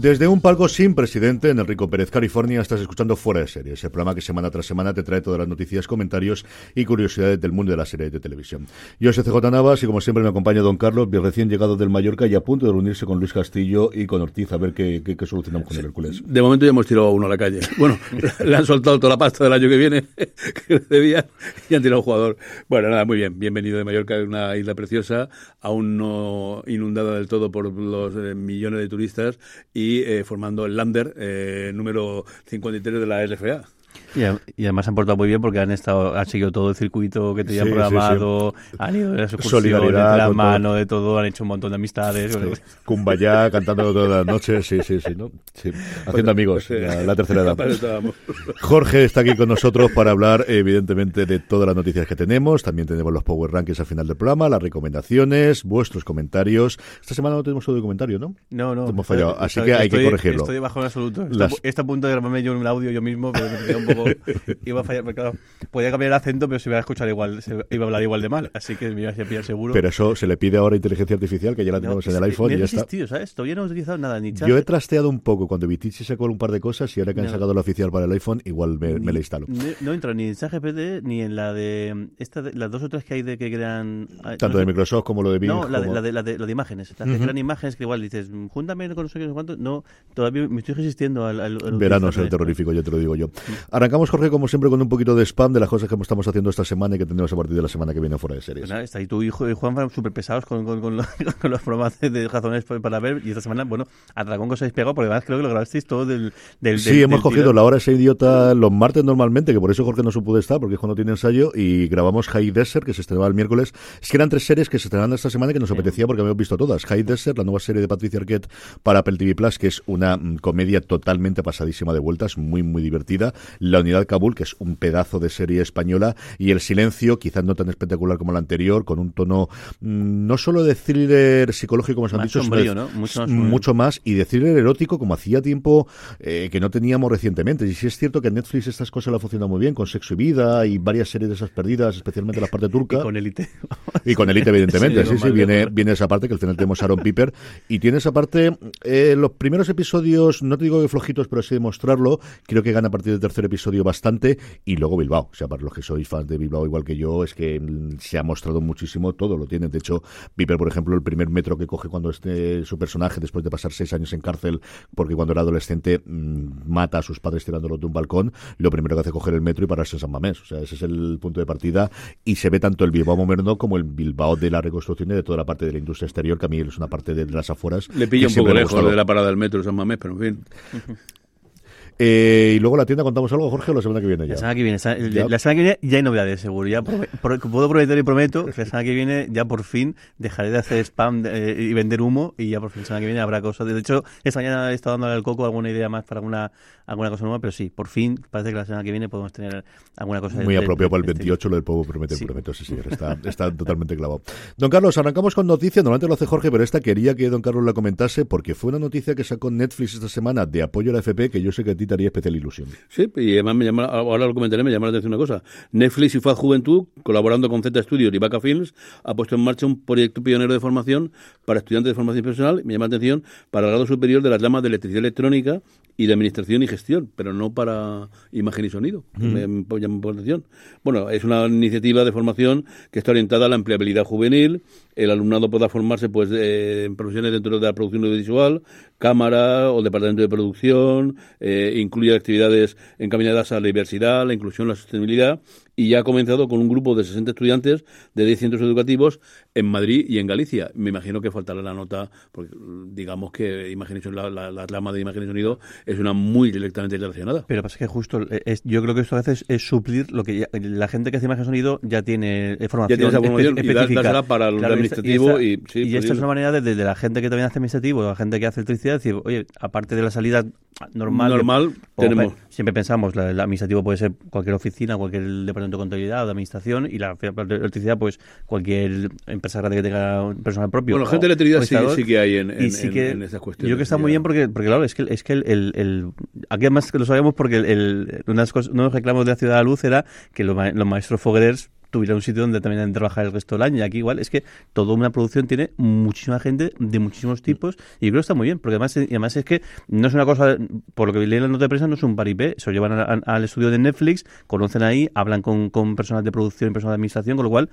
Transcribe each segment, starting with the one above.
Desde un palco sin presidente en el Rico Pérez, California, estás escuchando Fuera de Series, el programa que semana tras semana te trae todas las noticias, comentarios y curiosidades del mundo de la serie de televisión. Yo soy CJ Navas y como siempre me acompaña Don Carlos, recién llegado del Mallorca y a punto de reunirse con Luis Castillo y con Ortiz a ver qué, qué, solucionamos con el Hércules. De momento ya hemos tirado a uno a la calle. Bueno, le han soltado toda la pasta del año que viene que le debían y han tirado un jugador. Bueno, nada, muy bien. Bienvenido de Mallorca, una isla preciosa, aún no inundada del todo por los eh, millones de turistas y eh, formando el Lander eh, número 53 de la LFA. Y, además han portado muy bien porque han estado han seguido todo el circuito que tenían programado, han ido de las excursiones, de la mano, de todo, han hecho un montón de amistades. Kumbaya, cantando todas las noches, sí, sí, sí, ¿no? haciendo amigos, la, tercera edad. Jorge está aquí con nosotros para hablar, evidentemente, de todas las noticias que tenemos. También tenemos los Power Rankings al final del programa, las recomendaciones, vuestros comentarios. Esta semana no tenemos de comentario, ¿no? No, no. Hemos fallado, así que hay que corregirlo. Estoy bajo en absoluto. Está, a punto de grabarme yo un audio yo mismo, pero me iba a fallar, claro, podía cambiar el acento, pero se iba a escuchar igual, se iba a hablar igual de mal, así que me iba a pillar seguro. Pero eso se le pide ahora inteligencia artificial, que ya la tenemos en el iPhone y ya está. ¿sabes? Todavía no he utilizado nada, ni Yo he trasteado un poco cuando Vitici sacó un par de cosas y ahora que han sacado la oficial para el iPhone, igual me, me la instalo. No, entro ni en ChatGPT ni en la de, esta las dos otras que hay de que crean... Tanto de Microsoft como lo de Bing. No, la, de, la, de, la, de, imágenes. Las que crean imágenes que igual dices, júntame con no sé qué, cuánto. No, todavía me estoy resistiendo al... al, Verano es el terrorífico, yo te lo digo yo. Arrancamos, Jorge, como siempre, con un poquito de spam de las cosas que estamos haciendo esta semana y que tendremos a partir de la semana que viene fuera de series. Pues está ahí tu hijo y Juan fueron súper pesados con, con, los programas de razones para ver y esta semana, bueno, a Dragón que os habéis pegado porque además creo que lo grabasteis todo del... del sí, hemos cogido la hora ese idiota los martes normalmente, que por eso Jorge no se pudo estar porque es cuando tiene ensayo y grabamos High Desert que se estrenaba el miércoles. Es que eran tres series que se estrenaban esta semana que nos apetecía porque habíamos visto todas. High Desert, la nueva serie de Patricia Arquette para Apple TV Plus, que es una mm, comedia totalmente pasadísima de vueltas, muy, muy divertida. La Unidad Kabul, que es un pedazo de serie española, y El Silencio, quizás no tan espectacular como la anterior, con un tono mm, no solo de thriller psicológico, como se han dicho, sino mucho, más, y de thriller erótico, como hacía tiempo eh, que no teníamos recientemente. Y sí es cierto que en Netflix estas cosas la funcionan muy bien, con Sexo y Vida y varias series de esas perdidas, especialmente la parte turca. Y con Elite. y con Elite, evidentemente. sí, sí, viene, viene esa parte, que al final tenemos Aaron Piper. Y tiene esa parte, eh, los primeros episodios, no te digo que flojitos, pero sí demostrarlo, creo que gana a partir del tercer episodio bastante, y luego Bilbao. O sea, para los que sois fans de Bilbao igual que yo, es que mm, se ha mostrado muchísimo, todo lo tiene. De hecho, Piper, por ejemplo, el primer metro que coge cuando este su personaje, después de pasar seis años en cárcel, porque cuando era adolescente mm, mata a sus padres tirándolo de un balcón, lo primero que hace es coger el metro y pararse en San Mamés. O sea, ese es el punto de partida. Y se ve tanto el Bilbao moderno como el Bilbao de la reconstrucción y de toda la parte de la industria exterior, que a mí es una parte de las afueras. Le pilla un poco lejos de la parada del metro de San Mamés, pero en fin. Eh, y luego la tienda contamos algo, Jorge, o la semana que viene ya. La semana que viene, la semana que viene ya hay novedades, seguro. Ya puedo prometer y prometo que la semana que viene ya por fin dejaré de hacer spam eh, y vender humo y ya por fin la semana que viene habrá cosas. De hecho, esta mañana he estado dándole al coco alguna idea más para alguna, alguna cosa nueva, pero sí, por fin parece que la semana que viene podemos tener alguna cosa. Muy apropiado para el 28, lo del puedo prometer, sí. prometo, sí, señor. Está, está totalmente clavado. Don Carlos, arrancamos con noticias. Normalmente lo hace Jorge, pero esta quería que don Carlos la comentase porque fue una noticia que sacó Netflix esta semana de apoyo a la FP que yo sé que a ti haría especial ilusión. Sí, y además me llama, ahora lo comentaré, me llama la atención una cosa. Netflix y FAD Juventud, colaborando con Z Studios y Vaca Films, ha puesto en marcha un proyecto pionero de formación para estudiantes de formación profesional, me llama la atención, para el grado superior de las ramas de electricidad electrónica y de administración y gestión, pero no para imagen y sonido. Atención. Bueno, es una iniciativa de formación que está orientada a la empleabilidad juvenil, el alumnado pueda formarse pues en profesiones dentro de la producción audiovisual, cámara o departamento de producción, eh, incluye actividades encaminadas a la diversidad, la inclusión, la sostenibilidad y ya ha comenzado con un grupo de 60 estudiantes de 10 centros educativos en Madrid y en Galicia. Me imagino que faltará la nota, porque digamos que imagen la, la, rama de imagen y sonido es una muy directamente relacionada. Pero pasa que justo, eh, es, yo creo que esto hace es, es suplir lo que ya- la gente que hace imagen y sonido ya tiene eh, formación, Ya tienes esa formación espe- y da- específica. dásela para el Claro, y esta- administrativo y, y- esta, sí, y pues esta es una manera de, de- de la gente que también hace administrativo, la gente que hace electricidad, decir, oye, aparte de la salida normal, Normal, como tenemos- pe- siempre pensamos, la- el administrativo puede ser cualquier oficina, cualquier departamento de contabilidad o de administración, y la electricidad, pues cualquier empresa grande que tenga personal propio. Bueno, o- gente de electricidad sí, que hay en, sí que- en esas cuestiones. Yo creo que está muy bien porque, porque claro, es que, es que el, el, el- aquí además lo sabemos porque el, el- una de las cosas- uno de los reclamos de la Ciudad de la Luz era que los, ma- los maestros fogueros tuvieran un sitio donde también trabajar el resto del año. Y aquí igual es que toda una producción tiene muchísima gente de muchísimos tipos y creo que está muy bien, porque además, y además es que no es una cosa, por lo que leí en la nota de prensa, no es un paripé, se lo llevan al estudio de Netflix, conocen ahí, hablan con, con personal de producción y personal de administración, con lo cual,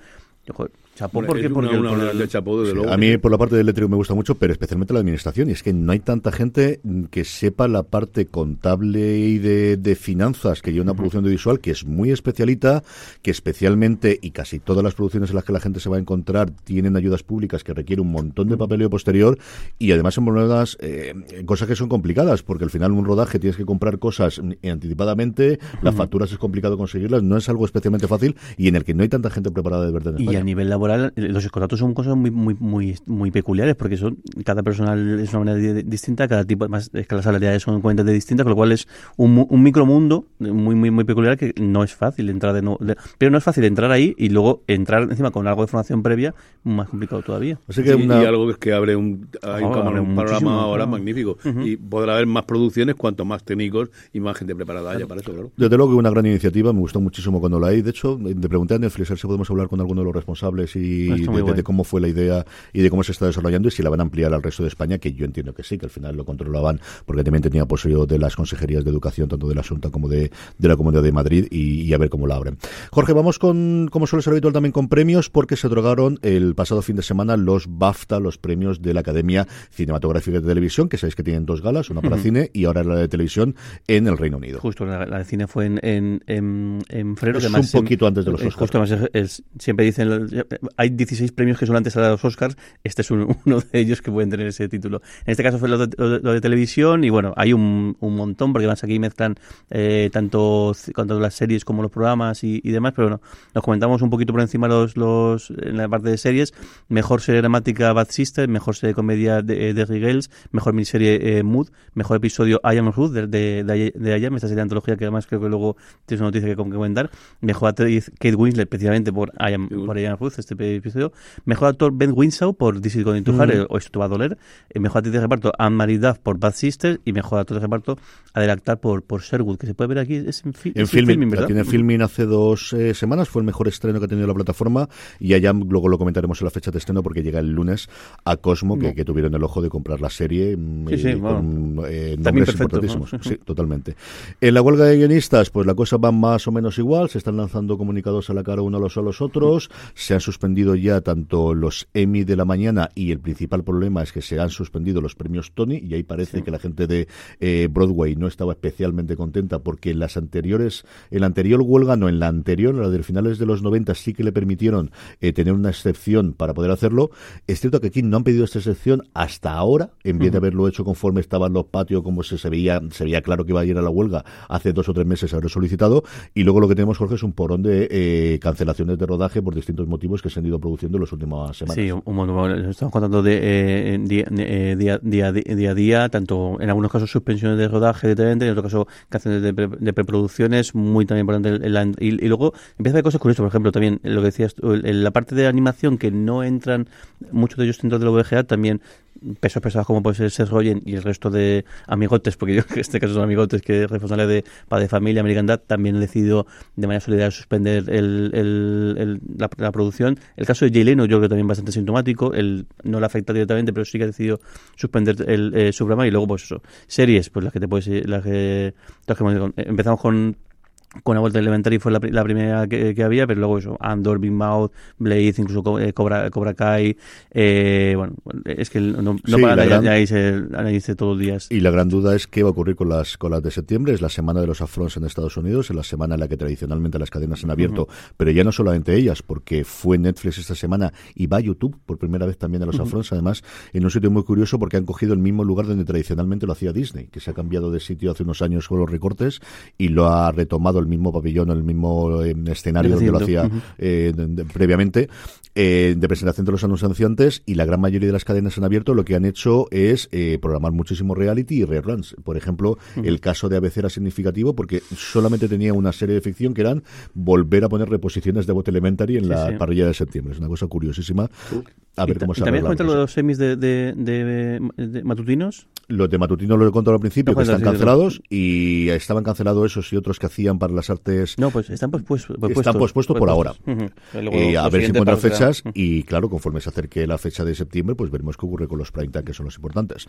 joder, chapó porque, una, una, por una el- de chapó, desde Sí, luego. a mí por la parte de eléctrico me gusta mucho, pero especialmente la administración. Y es que no hay tanta gente que sepa la parte contable y de, de finanzas que lleva una producción de visual, que es muy especialita, que especialmente, y casi todas las producciones en las que la gente se va a encontrar tienen ayudas públicas que requiere un montón de papeleo posterior y además son monedas, eh, cosas que son complicadas, porque al final un rodaje tienes que comprar cosas anticipadamente, las facturas es complicado conseguirlas, no es algo especialmente fácil y en el que no hay tanta gente preparada de verdad en Y a nivel laboral, los contratos son cosas muy muy muy muy peculiares porque son cada personal es una manera di- distinta, cada tipo, además es que las salariales son cuentas de distintas, con lo cual es un, un micromundo muy muy muy peculiar que no es fácil entrar de nuevo, de- pero no es fácil entrar ahí y luego entrar encima con algo de formación previa, más complicado todavía. Así que Sí, una- Y algo que abre un, hay un, Ahora cama- abre un panorama ahora magnífico. Y podrá haber más producciones cuanto más técnicos y más gente preparada haya para eso, claro. Desde luego que una gran iniciativa, me gustó muchísimo cuando la hay. De hecho, le pregunté a Netflix si podemos hablar con alguno de los responsables y de, cómo fue la idea y de cómo se está desarrollando y si la van a ampliar al resto de España, que yo entiendo que sí, que al final lo controlaban, porque también tenía apoyo de las consejerías de educación, tanto de la Asunta como de, de la Comunidad de Madrid, y, y a ver cómo la abren. Jorge, vamos con, como suele ser habitual, también con premios, porque se otorgaron el pasado fin de semana los BAFTA, los premios de la Academia Cinematográfica de Televisión, que sabéis que tienen dos galas, una para cine y ahora la de televisión en el Reino Unido. Justo, la, la de cine fue en, en, en, en febrero. Es que un poquito antes de los Oscars. Justo, además es- es- siempre dicen, hay 16 premios que son antes a los Oscars, este es un- uno de ellos que pueden tener ese título. En este caso fue lo de, lo de- de televisión y bueno, hay un, un montón, porque además aquí mezclan eh, tanto, tanto las series como los programas y, y demás, pero bueno, nos comentamos un poquito por encima los, los en la parte de series, mejor serie dramática Bad Sister, mejor serie de comedia de, de Girls, mejor miniserie eh, Mood, mejor episodio I Am Ruth de, de, de, de esta serie de antología que además creo que luego tienes una noticia que comentar, mejor actriz Kate Winslet precisamente por I Am, por I Am Ruth, este episodio, mejor actor Ben Winslow por This Is Going to Hurt, o Esto te va a doler, eh, mejor actriz de reparto Anne-Marie Duff por Bad Sister y mejor actor de reparto Adele Actar por, por Sherwood, que se puede ver aquí, es en, fi- En es Filmin, Filmin, la ¿verdad? tiene Filmin hace dos eh, semanas, fue el mejor estreno que ha tenido la plataforma y allá luego lo comentaremos en la fecha de estreno porque llega el lunes a Cosmo, que, que tuvieron el ojo de comprar la serie mm, Sí, sí, con eh, nombres perfecto, importantísimos. ¿no? Sí, totalmente. En la huelga de guionistas, pues la cosa va más o menos igual, se están lanzando comunicados a la cara unos a los otros, se han suspendido ya tanto los Emmy de la mañana y el principal problema es que se han suspendido los premios Tony y ahí parece que la gente de eh, Broadway no estaba especialmente contenta porque en las anteriores, en la anterior huelga, no, en la anterior, la de finales de los 90 sí que le permitieron eh, tener una excepción para poder hacerlo. Es cierto que aquí no han pedido esta excepción hasta ahora, en vez de haberlo hecho conforme estaban los patios, como se, se veía, se veía claro que iba a ir a la huelga hace dos o tres meses haber solicitado. Y luego lo que tenemos, Jorge, es un porón de eh, cancelaciones de rodaje por distintos motivos que produciendo en las últimas semanas. Sí, un, montón. Estamos contando de eh, día, eh, día, a día, tanto en algunos casos suspensiones de rodaje directamente, en otro caso canciones de, pre- de preproducciones, muy también importante. y, luego empieza a haber cosas curiosas, por ejemplo, también lo que decías, el- la parte de animación que no entran, muchos de ellos dentro de la VGA, también pesos pesados como puede ser Seth Rogen y el resto de amigotes, porque yo en este caso son amigotes que es responsable de Padre Familia, American Dad, también han decidido de manera solidaria suspender el, el- la, producción. El caso de Jay yo creo también bastante sintomático, él no le afecta directamente, pero sí que ha decidido suspender el, eh, su programa. Y luego pues eso, series, pues las que te puedes, las que, las que empezamos con con la vuelta Elementary fue la, la primera que, que, había, pero luego eso, Andor, Big Mouth, Blade, incluso eh, Cobra, Cobra Kai, eh, bueno, es que no, no Sí, para de gran- análisis, análisis todos los días. Y la gran duda es qué va a ocurrir con las, con las de septiembre. Es la semana de los afrons en Estados Unidos, es la semana en la que tradicionalmente las cadenas han abierto, pero ya no solamente ellas, porque fue Netflix esta semana y va a YouTube por primera vez también a los afrons, además en un sitio muy curioso porque han cogido el mismo lugar donde tradicionalmente lo hacía Disney, que se ha cambiado de sitio hace unos años con los recortes y lo ha retomado el mismo pabellón, el mismo eh, escenario donde lo hacía eh, de- de- previamente eh, de presentación de los anunciantes y la gran mayoría de las cadenas han abierto lo que han hecho es eh, programar muchísimo reality y reruns. Por ejemplo, el caso de ABC era significativo porque solamente tenía una serie de ficción que eran volver a poner reposiciones de Bot Elementary en Sí, la sí. parrilla de septiembre. Es una cosa curiosísima. A ver cómo se también cosa. los semis de, de, de- de matutinos. Los de Matutino lo he contado al principio, No, que pues, están cancelados y estaban cancelados esos y otros que hacían para las artes No, pues están pues, pues, pospuestos. Están pospuestos por ahora. Luego, Eh, a ver si encuentran fechas y claro, conforme se acerque la fecha de septiembre, pues veremos qué ocurre con los prime time, que son los importantes.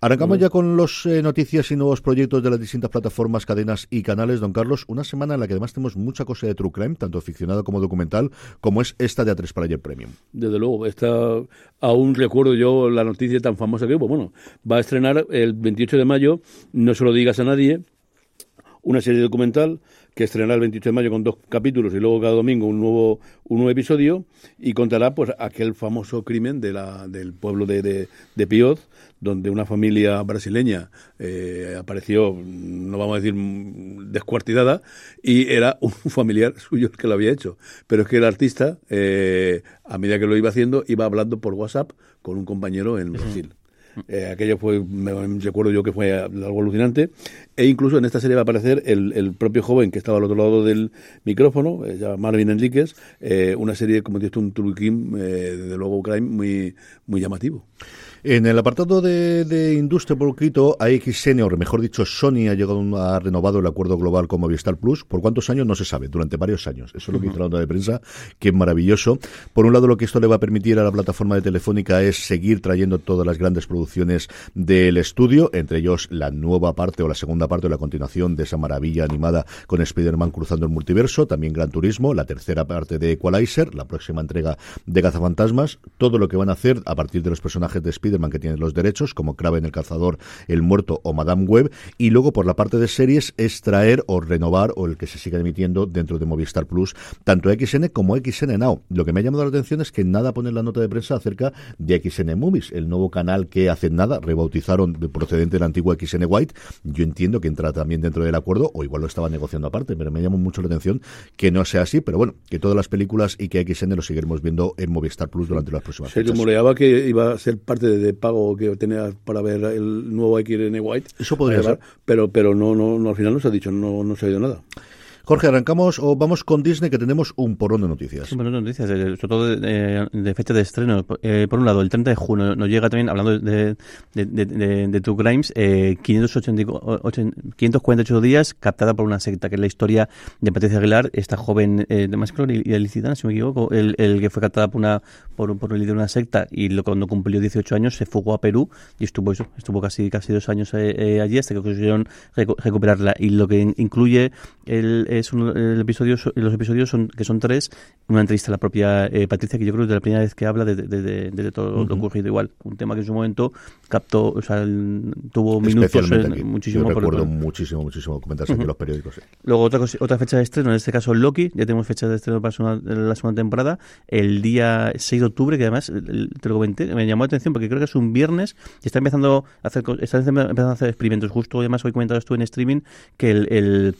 Arrancamos ya con los eh, noticias y nuevos proyectos de las distintas plataformas, cadenas y canales, don Carlos. Una semana en la que además tenemos mucha cosa de True Crime, tanto ficcionado como documental, como es esta de A3 Player Premium. Desde luego, aún recuerdo yo la noticia tan famosa que hubo. Bueno, va a estrenar el 28 de mayo, no se lo digas a nadie, una serie documental que estrenará el 28 de mayo con dos capítulos y luego cada domingo un nuevo un nuevo episodio y contará pues aquel famoso crimen de la, del pueblo de, de, de Pioz donde una familia brasileña eh, apareció, no vamos a decir descuartizada, y era un familiar suyo el que lo había hecho. Pero es que el artista, eh, a medida que lo iba haciendo, iba hablando por WhatsApp con un compañero en Brasil. Eh, aquello fue, me, recuerdo yo que fue algo alucinante. E incluso en esta serie va a aparecer el, el propio joven que estaba al otro lado del micrófono, eh, se llama Marvin Enríquez, eh, una serie, como dices un crime, eh, desde luego crime muy, muy llamativo. En el apartado de, de industria por poquito, AXN, o mejor dicho, Sony ha llegado ha renovado el acuerdo global con Movistar Plus. ¿Por cuántos años? No se sabe, durante varios años. Eso es lo que dice la nota de prensa, que es maravilloso. Por un lado, lo que esto le va a permitir a la plataforma de Telefónica es seguir trayendo todas las grandes producciones del estudio, entre ellos la nueva parte o la segunda parte o la continuación de esa maravilla animada con Spider-Man cruzando el multiverso, también Gran Turismo, la tercera parte de Equalizer, la próxima entrega de Cazafantasmas, todo lo que van a hacer a partir de los personajes de Spider-Man que tienen los derechos, como Kraven el Cazador, El Muerto o Madame Web, y luego por la parte de series es traer o renovar o el que se siga emitiendo dentro de Movistar Plus, tanto XN como XN Now. Lo que me ha llamado la atención es que nada pone en la nota de prensa acerca de XN Movies, el nuevo canal que hace nada rebautizaron de procedente del antiguo XN White. Yo entiendo que entra también dentro del acuerdo, o igual lo estaba negociando aparte, pero me llamó mucho la atención que no sea así, pero bueno, que todas las películas y que XN lo seguiremos viendo en Movistar Plus durante las próximas Se fechas. rumoreaba que iba a ser parte de, de pago que tenía para ver el nuevo XN White. Eso podría ser. Pero, pero no, no, no, al final no se ha dicho, no, no se ha oído nada. Jorge, arrancamos o vamos con Disney que tenemos un porrón de noticias. Sí, buenas noticias, eh, sobre todo de, de- de fecha de estreno. Eh, por un lado, el 30 de junio nos llega también, hablando de, de, de, de- de True Crimes, eh, 588 548 días captada por una secta, que es la historia de Patricia Aguilar, esta joven eh, de más y ilicitana, si me equivoco, el, el que fue captada por una por, por el líder de una secta y lo, cuando cumplió 18 años se fugó a Perú y estuvo eso, estuvo casi casi dos años eh, eh, allí hasta que consiguieron recu- recuperarla. Y lo que in- incluye el, es un- el episodio, so- los episodios son que son tres, una entrevista a la propia eh, Patricia, que yo creo que es la primera vez que habla de, de- de- todo lo ocurrido igual. Un tema que en su momento captó, o sea, el- tuvo minutos en- aquí. muchísimo Yo por- recuerdo muchísimo, muchísimo comentarse aquí en los periódicos. sí. Luego otra cosa- otra fecha de estreno, en este caso Loki, ya tenemos fecha de estreno para la segunda, la segunda temporada, el día 6 de octubre, que además te lo comenté, me llamó la atención porque creo que es un viernes y está empezando a hacer, está empezando a hacer experimentos. Justo además hoy comentabas tú en streaming que el, el-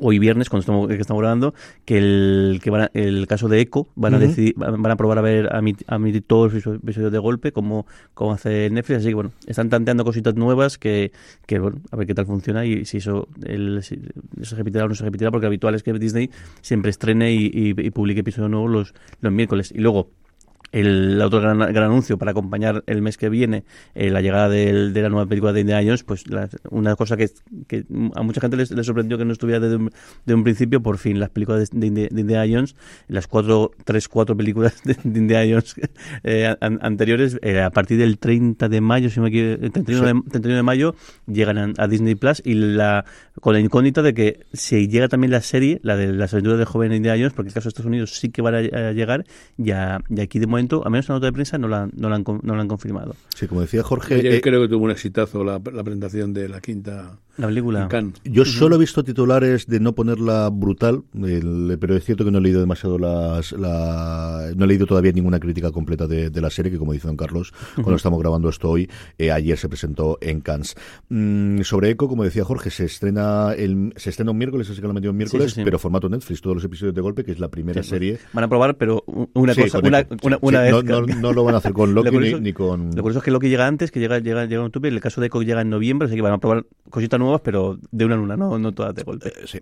hoy viernes, cuando estamos, que estamos grabando, que el que van a- el caso de Echo van a decidir, van van a probar a ver a emitir, a emitir todos los episodios de golpe, como, como hace Netflix, así que bueno, están tanteando cositas nuevas que, que bueno, a ver qué tal funciona y si eso el, si se repetirá o no se repetirá, porque lo habitual es que Disney siempre estrene y, y- y publique episodios nuevos los, los miércoles. Y luego el otro gran, gran anuncio para acompañar el mes que viene eh, la llegada del, de la nueva película de Indiana Jones, pues una cosa que, que, a mucha gente les, sorprendió que no estuviera desde un, de un principio, por fin, las películas de, de, Indiana Jones, las cuatro, tres, cuatro películas de, Indiana Jones eh, anteriores, eh, a partir del 30 de mayo, si me equivoco, 31, de, 31 de mayo, llegan a, Disney Plus y la con la incógnita de que si llega también la serie, la de las aventuras del joven Indiana Jones, porque en el caso de Estados Unidos sí que van a, llegar, ya, y aquí de momento, a menos en la nota de prensa, no la, no la, han, no la han confirmado. Sí, como decía Jorge... Yo, eh, creo que tuvo un exitazo la, la presentación de la quinta la película. Yo solo he visto titulares de no ponerla brutal, pero es cierto que no he leído demasiado las. La, no he leído todavía ninguna crítica completa de, la serie, que como dice don Carlos, cuando estamos grabando esto hoy, eh, ayer se presentó en Cannes. Mm, sobre Echo, como decía Jorge, se estrena el, se estrena un miércoles, así que lo metido un miércoles, pero formato Netflix, todos los episodios de golpe, que es la primera serie. Van a probar, pero una cosa, una, una, vez. No, no, lo van a hacer con Loki ni, con. Lo curioso es que Loki llega antes, que llega, llega, llega en octubre, el caso de Echo llega en noviembre, así que van a probar cositas nuevas, pero de una en una, no, no todas de golpe. Eh, sí.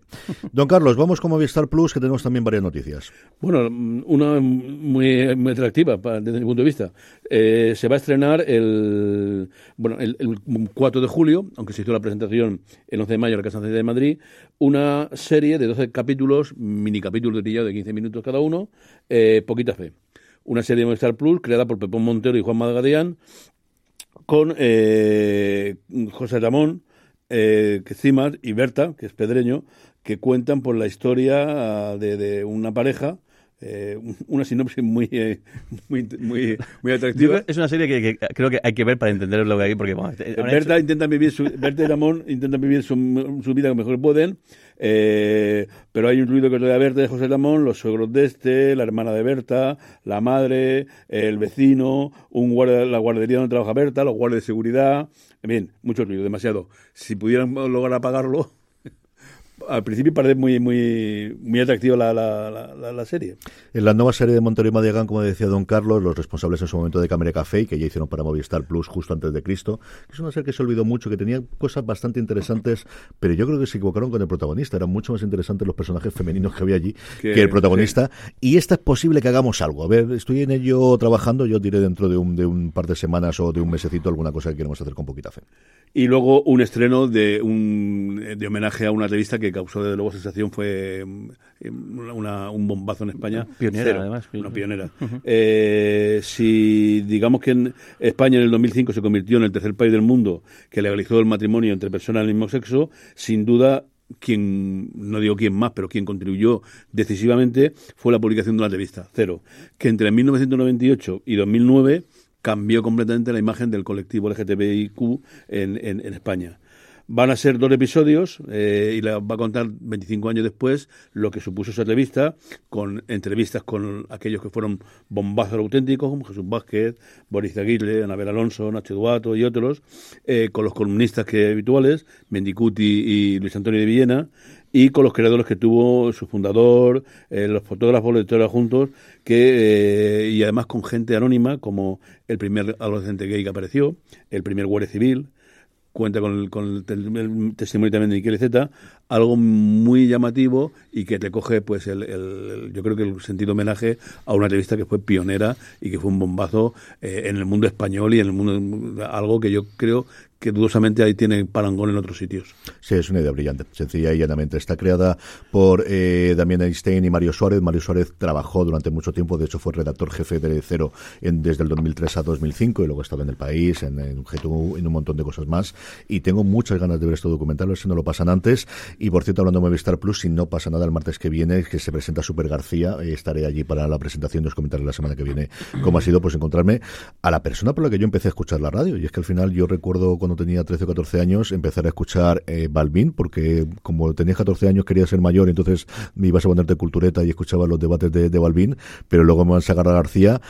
Don Carlos, vamos con Movistar Plus, que tenemos también varias noticias. Bueno, una muy, muy atractiva desde mi punto de vista. Eh, se va a estrenar el, bueno, el, 4 de julio, aunque se hizo la presentación el 11 de mayo en la Casa de Madrid, una serie de 12 capítulos, mini capítulos de de 15 minutos cada uno, eh, Poquita Fe. Una serie de Movistar Plus creada por Pepón Montero y Juan Madgadellán, con José Ramón, eh, Cimar y Berta, que es pedreño, que cuentan por la historia ah, de, una pareja eh, una sinopsis muy, eh, muy, muy, muy, atractiva. Es una serie que, creo que hay que ver para entender lo que hay, porque Berta intenta vivir su, Berta y Ramón intentan vivir su, vida como mejor pueden, eh, pero hay un ruido que de Berta de José Ramón, los suegros de este, la hermana de Berta, la madre, el vecino, un guardia, la guardería donde trabaja Berta, los guardias de seguridad, bien, mucho ruido, demasiado. Si pudieran lograr apagarlo, al principio parece muy muy muy atractiva la, la, la, serie. En la nueva serie de Montero y Madigan, como decía don Carlos, los responsables en su momento de Cámara Café, que ya hicieron para Movistar Plus justo antes de Cristo, es una serie que se olvidó mucho, que tenía cosas bastante interesantes, pero yo creo que se equivocaron con el protagonista. Eran mucho más interesantes los personajes femeninos que había allí que, el protagonista. Y esta es posible que hagamos algo. A ver, estoy en ello trabajando, yo diré dentro de un, de un par de semanas o de un mesecito alguna cosa que queremos hacer con poquita fe. Y luego un estreno de un de homenaje a una revista que causó desde luego sensación fue mm, una, un bombazo en España. Pionera, además. Una pionera. Eh, si digamos que en España en el 2005 se convirtió en el tercer país del mundo que legalizó el matrimonio entre personas del mismo sexo, sin duda quien, no digo quién más, pero quien contribuyó decisivamente fue la publicación de una revista, Cero, que entre 1998 y 2009 cambió completamente la imagen del colectivo LGTBIQ en, en, España. Van a ser dos episodios eh, y la va a contar 25 años después lo que supuso esa revista, con entrevistas con aquellos que fueron bombazos auténticos, como Jesús Vázquez, Boris Aguirre, Anabel Alonso, Nacho Duato y otros, eh, con los columnistas que habituales, Mendicuti y Luis Antonio de Villena, y con los creadores que tuvo su fundador, eh, los fotógrafos, los editores juntos, que, eh, y además con gente anónima, como el primer adolescente gay que apareció, el primer guardia civil, cuenta con el, con el, testimonio también de Miquel Z, algo muy llamativo y que te coge, pues, el, yo creo que el sentido homenaje a una revista que fue pionera y que fue un bombazo eh, en el mundo español y en el mundo, algo que yo creo que dudosamente ahí tiene parangón en otros sitios. Sí, es una idea brillante, sencilla y llanamente. Está creada por eh, Damián Einstein y Mario Suárez. Mario Suárez trabajó durante mucho tiempo, de hecho fue redactor jefe de Cero en, desde el 2003 a 2005 y luego estaba en El País, en, en GTU, en un montón de cosas más. Y tengo muchas ganas de ver este documental, a ver si no lo pasan antes. Y por cierto, hablando de Movistar Plus, si no pasa nada el martes que viene, que se presenta Super García, eh, estaré allí para la presentación y os comentaré la semana que viene cómo ha sido, pues encontrarme a la persona por la que yo empecé a escuchar la radio. Y es que al final yo recuerdo cuando tenía 13 o 14 años empezar a escuchar eh, Balvin, porque como tenías 14 años quería ser mayor, entonces me ibas a ponerte cultureta y escuchaba los debates de, de Balvin, pero luego me van a sacar a García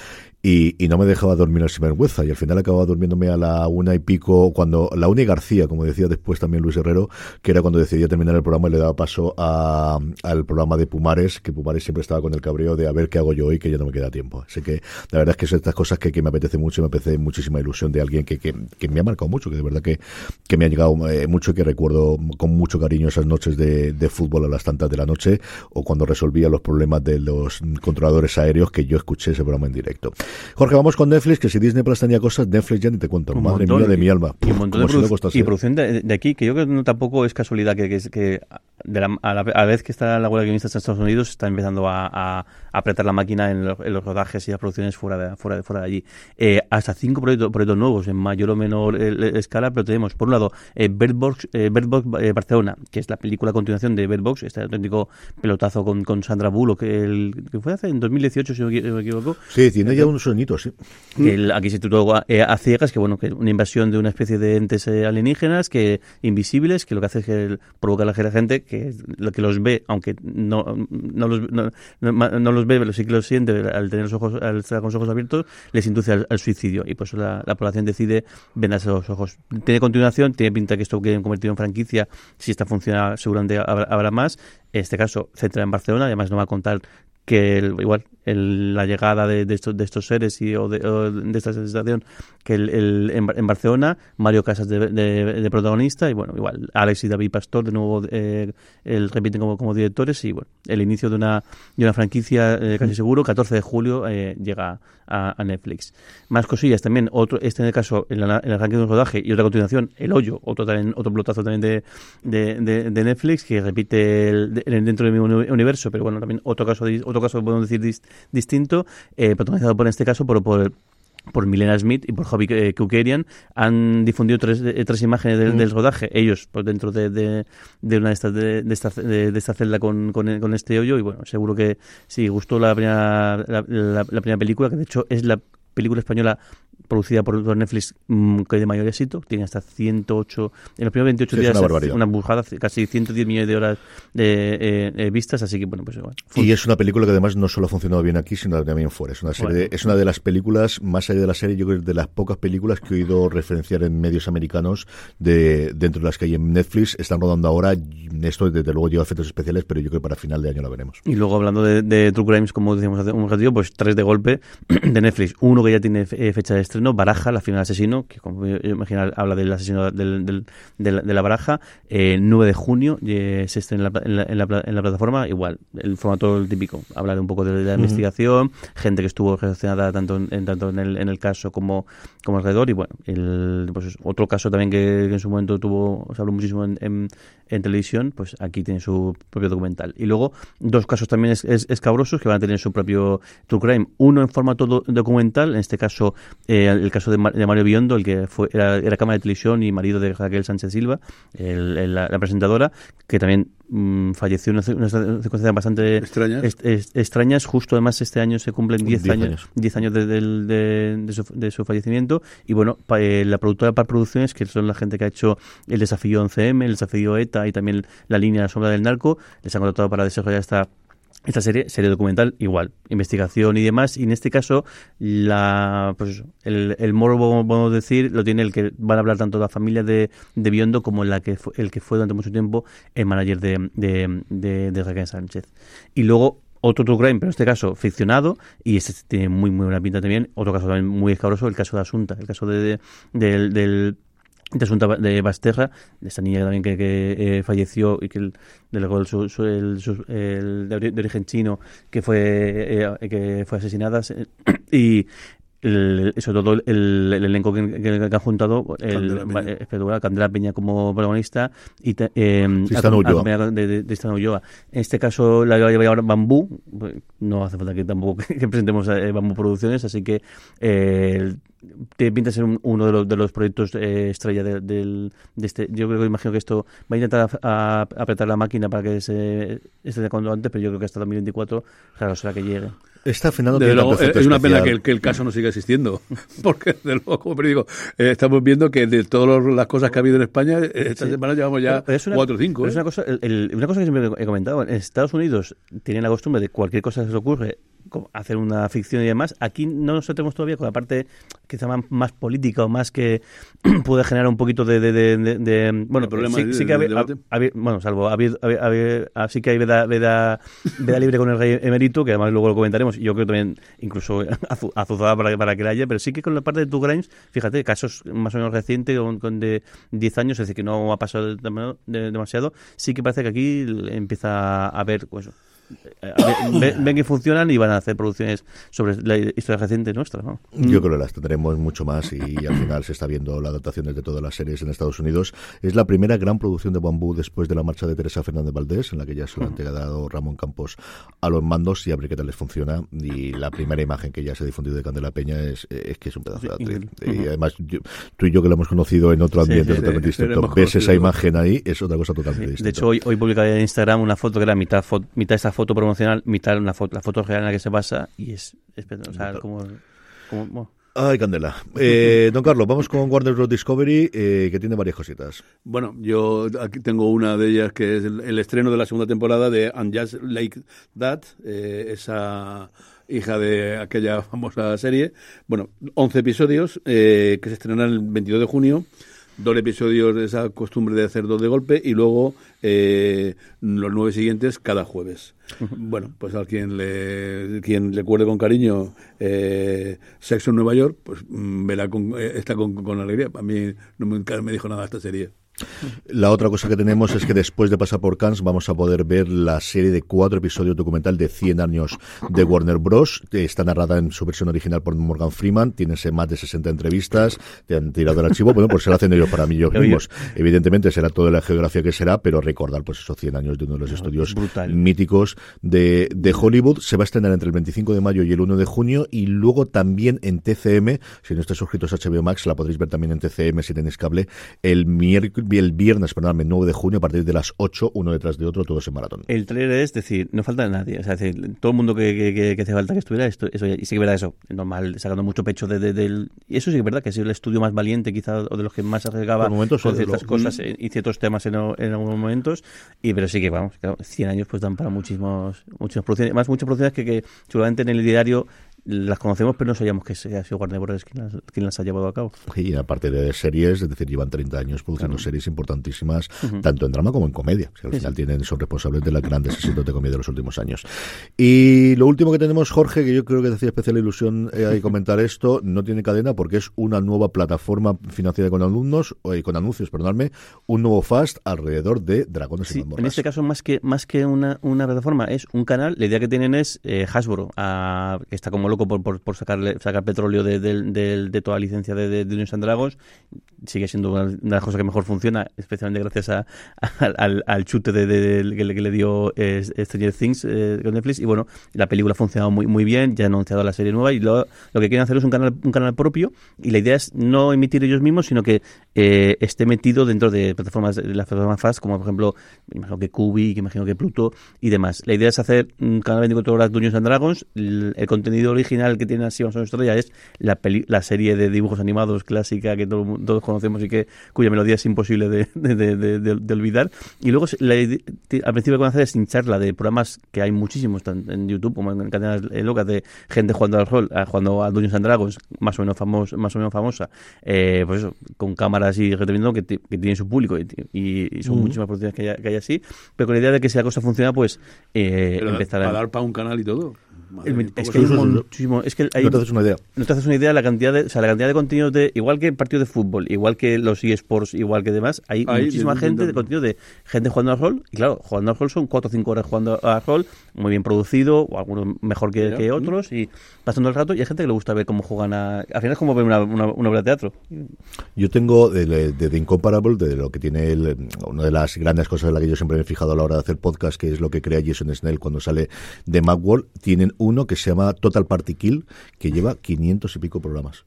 y, y, no me dejaba dormir al sinvergüenza. Y al final acababa durmiéndome a la una y pico cuando la una y García como decía después también Luis Herrero que era cuando decidía terminar el programa y le daba paso a, al programa de Pumares que Pumares siempre estaba con el cabreo de a ver qué hago yo hoy que ya no me queda tiempo así que la verdad es que son estas cosas que, que me apetece mucho y me apetece muchísima ilusión de alguien que, que, que, me ha marcado mucho que de verdad que, que me ha llegado eh, mucho y que recuerdo con mucho cariño esas noches de, de fútbol a las tantas de la noche o cuando resolvía los problemas de los controladores aéreos que yo escuché ese programa en directo Jorge, vamos con Netflix, que si Disney Plus tenía cosas, Netflix ya ni te cuento. Un Madre montón. mía de mi alma. Y un montón de produ- y producción de, de aquí, que yo creo que no, tampoco es casualidad que, que, que de la- a, la, a la vez que está la huelga de guionistas en Estados Unidos, está empezando a, a- a apretar la máquina en, los- en los rodajes y las producciones fuera de, fuera de, fuera de allí. Eh, hasta cinco proyectos, proyectos nuevos, en mayor o menor eh, escala, pero tenemos, por un lado, eh, Bird Box, eh, Bird Box, eh, Barcelona, que es la película a continuación de Bird Box, este auténtico pelotazo con, con Sandra Bullock, que, el, que fue hace en 2018, si no me equivoco. Sí, tiene ya un sonito, sí. Que el- aquí se tituló eh, a ciegas, que bueno, que una invasión de una especie de entes eh, alienígenas que invisibles, que lo que hace es que provoca a la gente que lo que los ve, aunque no, no los no, no- no los ve, pero sí que los siente al tener los ojos, al estar con los ojos abiertos, les induce al, al suicidio y por eso la, la población decide vendarse los ojos. Tiene continuación, tiene pinta que esto quieren convertir en franquicia, si esta funciona seguramente habrá, habrá más. En este caso, centra en Barcelona, además no va a contar que el- igual el- la llegada de, de estos, de estos seres y, o, de, o de esta sensación que el, el- en, en Barcelona Mario Casas de, de- protagonista y bueno igual Alex y David Pastor de nuevo eh, el, repiten como, como directores y bueno el inicio de una de una franquicia eh, casi seguro 14 de julio eh, llega a, a Netflix. Más cosillas también otro este en el caso en, la- en el ranking de rodaje y otra continuación El Hoyo otro también otro pelotazo también de, de, Netflix que repite el- de- dentro del mismo uni- universo pero bueno también otro caso otro caso podemos decir distinto eh, protagonizado por en este caso por, por por Milena Smith y por Javi eh, Kukerian han difundido tres, eh, tres imágenes del, del rodaje ellos pues dentro de, de, de una de estas de, de esta, de, de esta celda con, con, con este hoyo y bueno seguro que sí gustó la primera la, la- la primera película que de hecho es la película española producida por, Netflix mm, que de mayor éxito tiene hasta 108 en los primeros 28 Sí, es días una una bujada casi 110 millones de horas de eh, eh, vistas así que bueno pues igual Y es una película que además no solo ha funcionado bien aquí, sino también fuera. Es una, serie de- es una de las películas, más allá de la serie, yo creo que es de las pocas películas que he oído referenciar en medios americanos de dentro de las que hay en Netflix. Están rodando ahora. Esto, desde luego, lleva efectos especiales, pero yo creo que para final de año la veremos. Y luego hablando de, de True Crimes, como decíamos hace un ratito, pues tres de golpe de Netflix. Uno que ya tiene eh, fecha de estreno, Baraja, la final del asesino, que como yo imagino habla del asesino del, del- de, la, de la Baraja. Eh, 9 de junio eh, se estrena en la, en, la, en, la, en la plataforma, igual, el formato típico, hablar un poco de la investigación, gente que estuvo relacionada tanto en, tanto en el, en el caso como, como alrededor. Y bueno, el, pues es otro caso también que, que en su momento tuvo, se habló muchísimo en, televisión, pues aquí tiene su propio documental. Y luego dos casos también es, es- escabrosos que van a tener su propio True Crime. Uno en formato do- documental, en este caso eh, el caso de, de Mario Biondo, el que fue era, era cámara de televisión y marido de Raquel Sánchez Silva, el- el- la, la presentadora, que también mm, falleció en unas unas circunstancias bastante Extrañas. est- est- extrañas. Justo además este año se cumplen 10 Diez años, años. 10 años de, del- de- de su, de su fallecimiento. Y bueno, pa- eh, la productora Par Producciones, que son la gente que ha hecho el desafío 11M, el desafío ETA y también la línea La Sombra del Narco, les han contratado para desarrollar esta esta serie, serie documental, igual, investigación y demás, y en este caso, la, pues el, el morbo, a decir, lo tiene el que van a hablar tanto la familia de, de Biondo como la que fue, el que fue durante mucho tiempo el manager de, de, de, Raquel Sánchez. Y luego, otro True Crime, pero en este caso ficcionado, y este tiene muy, muy buena pinta también, otro caso también muy escabroso, el caso de Asunta, el caso de, de- del, del Ba- de Basterra, de esta niña también que, que, eh, falleció y que el, delegó el, su- el, su- el de, ori- de origen chino que fue eh, que fue asesinada se- y el- sobre todo el, el elenco que, que- que han juntado el, Candela Peña. va- eh, Candela Peña como protagonista y te- eh, Ulloa. de, de, de Tristán Ulloa. En este caso la lleva ahora Bambú, pues, no hace falta que tampoco que presentemos a eh, Bambú Producciones, así que eh, te pinta ser un- uno de los, de los proyectos eh, estrella de, del- de este. Yo creo que imagino que esto va a intentar a- a- apretar la máquina para que se esté cuando antes, pero yo creo que hasta 2024 claro será que llegue. Desde luego, tanto efecto es una pena que el, que el caso no siga existiendo, porque desde luego, como digo, eh, estamos viendo que de todas las cosas que ha habido en España, eh, esta semana llevamos ya Pero es una- cuatro o cinco. pero es ¿eh? una, cosa, el- el- una cosa que siempre he comentado, en Estados Unidos tienen la costumbre de cualquier cosa que se les ocurre, hacer una ficción y demás. Aquí no nos tenemos todavía con la parte quizá más, política o más que puede generar un poquito de... de, de- de- bueno, problema sí, que habe- bueno, salvo, así que hay veda, veda, veda libre con el rey emérito, que además luego lo comentaremos, yo creo también incluso azu- azuzada para, para que la haya, pero sí que con la parte de tu Grimes, fíjate, casos más o menos recientes, con, con de 10 años, es decir, que no ha pasado de- de- demasiado, sí que parece que aquí empieza a haber pues, ven, ven que funcionan y van a hacer producciones sobre la historia reciente nuestra, ¿no? Yo creo que las tendremos mucho más y, al final se está viendo las adaptaciones de todas las series en Estados Unidos. Es la primera gran producción de Bambú después de la marcha de Teresa Fernández Valdés, en la que ya se lo ha dado Ramón Campos a los mandos y a ver qué tal les funciona. Y la primera imagen que ya se ha difundido de Candela Peña es, es que es un pedazo de actriz. Y además, tú y yo que lo hemos conocido en otro ambiente totalmente distinto, ves esa imagen ahí, es otra cosa totalmente distinta. De hecho, hoy, hoy publicaba en Instagram una foto que era mitad, mitad esa foto promocional, mitad una foto, la foto real en la que se basa y es, o sea, como, como Ay, Candela. Eh, don Carlos, vamos con Warner Bros. Discovery, eh, que tiene varias cositas. Bueno, yo aquí tengo una de ellas que es el, estreno de la segunda temporada de And Just Like That, eh, esa hija de aquella famosa serie. Bueno, 11 episodios que se estrenarán el 22 de junio dos episodios de esa costumbre de hacer dos de golpe y luego eh, los nueve siguientes cada jueves. Bueno, pues a quien le, quien le cuerde con cariño eh, Sexo en Nueva York, pues mm, verá con, eh, está con, con alegría. A mí no me, me dijo nada esta serie. La otra cosa que tenemos es que después de pasar por Cannes vamos a poder ver la serie de cuatro episodios documental de 100 años de Warner Bros. Está narrada en su versión original por Morgan Freeman. Tiene más de 60 entrevistas. Te han tirado el archivo. Bueno, pues se lo hacen ellos para mí yo mismos. Evidentemente será toda la geografía que será, pero recordar pues esos 100 años de uno de los estudios míticos de, de Hollywood. Se va a estrenar entre el 25 de mayo y el 1 de junio y luego también en TCM. Si no estáis suscritos a HBO Max, la podréis ver también en TCM si tenéis cable el miércoles el viernes, perdón, el 9 de junio, a partir de las 8, uno detrás de otro, todos en maratón. El trailer es decir, no falta nadie. O sea, decir, todo el mundo que, que, que, hace falta que estuviera, esto, eso, y sí que es verdad eso, normal, sacando mucho pecho de, del... Y eso sí que es verdad, que es el estudio más valiente quizá, o de los que más arriesgaba con ciertas cosas mm. y ciertos temas en, en, algunos momentos. Y pero sí que, vamos, claro, 100 años pues dan para muchísimos, muchas producciones, más muchas producciones que, que seguramente en el diario las conocemos, pero no sabíamos que sea sido Warner Bros. Quien las, quien las ha llevado a cabo. Y aparte de series, es decir, llevan 30 años produciendo series importantísimas, tanto en drama como en comedia. al final tienen, son responsables de las grandes éxitos de comedia de los últimos años. Y lo último que tenemos, Jorge, que yo creo que te hacía especial ilusión eh, comentar esto, no tiene cadena porque es una nueva plataforma financiada con alumnos, o, con anuncios, perdonadme, un nuevo fast alrededor de Dragones y En este caso, más que, más que una, una plataforma, es un canal. La idea que tienen es eh, Hasbro, a, que está como por, por, sacarle, sacar petróleo de, de, toda la licencia de, de, Dungeons and Dragons. Sigue siendo una, de las cosas que mejor funciona, especialmente gracias a, al, al, chute de, que, le, dio eh, Stranger Things eh, con Netflix. Y bueno, la película ha funcionado muy, muy bien, ya ha anunciado la serie nueva y lo, lo que quieren hacer es un canal, un canal propio y la idea es no emitir ellos mismos, sino que eh, esté metido dentro de plataformas, de las plataformas fast, como por ejemplo, imagino que Kubi, que imagino que Pluto y demás. La idea es hacer un canal 24 horas Dungeons and Dragons, el, el contenido original que tiene así Vamos a Historia es la, la serie de dibujos animados clásica que todos conocemos y que cuya melodía es imposible de, de, olvidar. Y luego al principio hacer es hincharla de programas que hay muchísimos tanto en YouTube como en cadenas locas de gente jugando al rol, jugando a Dungeons and Dragons, más o menos famosa, más o menos famosa, eh, pues eso, con cámaras y reteniendo que, que tienen su público y, son muchísimas producciones que hay, que hay, así, pero con la idea de que si la cosa funciona, pues eh, empezar a... dar para un canal y todo es que hay muchísimo. Es que hay, no te haces una idea. No te haces una idea la cantidad de, o sea, la cantidad de contenido de, igual que partido de fútbol, igual que los eSports, igual que demás, hay, muchísima gente de contenido de gente jugando al rol. Y claro, jugando al rol son 4 o 5 horas jugando al rol, muy bien producido, o algunos mejor que, que otros, y pasando el rato. Y hay gente que le gusta ver cómo juegan a. Al final es como ver una, una, obra de teatro. Yo tengo de, de, Incomparable, de lo que tiene el, una de las grandes cosas en la que yo siempre me he fijado a la hora de hacer podcast, que es lo que crea Jason Snell cuando sale de Macworld. Tienen uno que se llama Total Party Kill, que lleva 500 y pico programas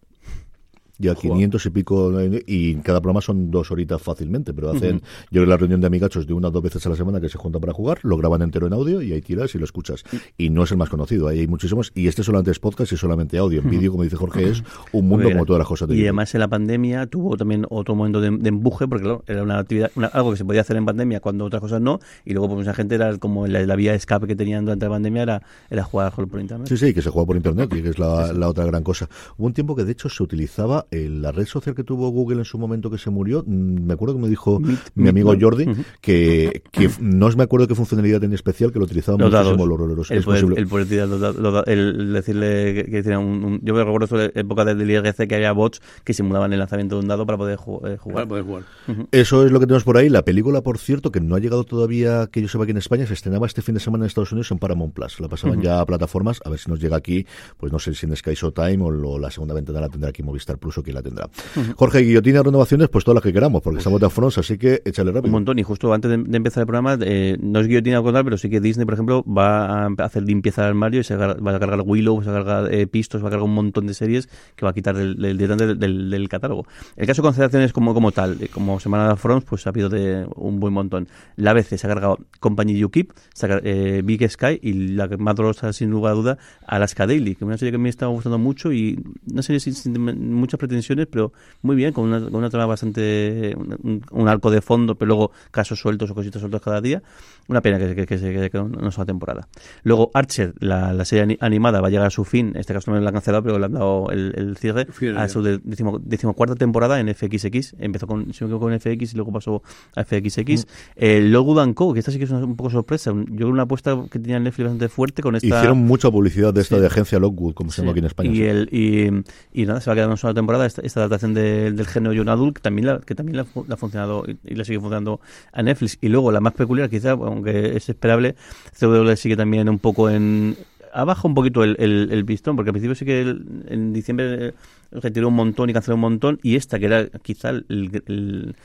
ya 500 y pico, y cada programa son dos horitas fácilmente, pero hacen, yo creo la reunión de amigachos de una o dos veces a la semana que se juntan para jugar, lo graban entero en audio y ahí tiras y lo escuchas. Y no es el más conocido, ahí hay muchísimos, y este solamente es podcast y solamente audio. En vídeo, como dice Jorge, es un mundo como todas las cosas de Y además en la pandemia tuvo también otro momento de, empuje, porque claro, era una actividad, algo que se podía hacer en pandemia cuando otras cosas no, y luego pues mucha gente era como la, vía de escape que tenían durante la pandemia era, era jugar por internet. Sí, sí, que se juega por internet y que es la, la otra gran cosa. Hubo un tiempo que de hecho se utilizaba la red social que tuvo Google en su momento que se murió, mm, me acuerdo que me dijo mi amigo Jordi que, que no me acuerdo qué funcionalidad tenía especial que lo utilizaba Los muchísimo los roleros. El poder, el poder tirar los el decirle que, que tenía un, un- Yo me recuerdo sobre la época del IRC que había bots que simulaban el lanzamiento de un dado para poder ju- eh, jugar. Para poder jugar. Eso es lo que tenemos por ahí. La película, por cierto, que no ha llegado todavía, que yo sepa aquí en España, se estrenaba este fin de semana en Estados Unidos en Paramount Plus. La pasaban ya a plataformas, a ver si nos llega aquí, pues no sé si en Sky Showtime o lo- la segunda ventana la tendrá aquí Movistar Plus quién la tendrá. Jorge Guillotina, renovaciones, pues todas las que queramos, porque estamos de afronos, así que échale Un rápido. montón, y justo antes de, de empezar el programa, eh, no es guillotina como tal, pero sí que Disney, por ejemplo, va a hacer limpieza del armario y se va a cargar Willow, se va a cargar eh, Pistos, va a cargar un montón de series que va a quitar del, del, del, del- del catálogo. El caso de concentraciones como, como tal, eh, como Semana de Fronts, pues ha habido de un buen montón. La ABC se ha cargado Company You Keep, se ha eh, Big Sky y la que más dolorosa, sin lugar a duda, Alaska Daily, que es una serie que me está gustando mucho y una serie sin, sin muchas pretensiones, pero muy bien, con una, con una trama bastante. Un, un arco de fondo, pero luego casos sueltos o cositas sueltos cada día. Una pena que, que, que se quede con una sola temporada. Luego, Archer, la, la serie ani- animada, va a llegar a su fin. En este caso no la han cancelado, pero le han dado el, el cierre a su de- decimo- decimocuarta temporada en FXX. Empezó con, si me equivoco, con FX y luego pasó a FXX. Eh, Logo Co, que esta sí que es una, un poco sorpresa. Yo creo una apuesta que tenía Netflix bastante fuerte con esta. Hicieron mucha publicidad de esta Sí. de agencia Lockwood, como se llama aquí en España. Y, sí. el, y, y nada, se va a quedar una sola temporada esta, esta adaptación de- del género Young Adult, que también la, que también la, la ha funcionado y, y le sigue funcionando a Netflix. Y luego la más peculiar, quizá, aunque es esperable, CW sigue también un poco en... Abajo un poquito el, el, el pistón, porque al principio sí que el- en diciembre eh, retiró un montón y canceló un montón, y esta, que era quizá el, el-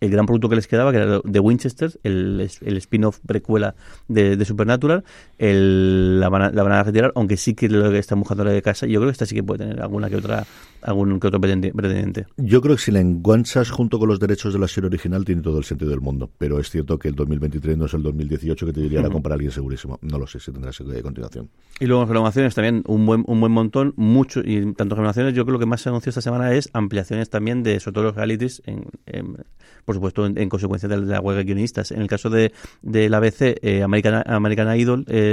gran producto que les quedaba, que era de Winchester, el, el spin-off precuela de Supernatural, el- la, van a, la van a retirar, aunque sí que lo que está buscando la de casa, yo creo que esta sí que puede tener alguna que otra, algún que otro pretendi- pretendiente. Yo creo que si la enganchas junto con los derechos de la serie original tiene todo el sentido del mundo, pero es cierto que el 2023 no es el 2018 que te diría la comprar alguien segurísimo. No lo sé si tendrá a continuación. Y luego en renovaciones también un buen un buen montón, mucho y tanto renovaciones, yo creo que lo que más se anunció esta semana es ampliaciones también de sobre todo los realities, en, en- por supuesto en, en consecuencia de la huelga de guionistas. En el caso de, de la ABC, eh, American, American Idol eh,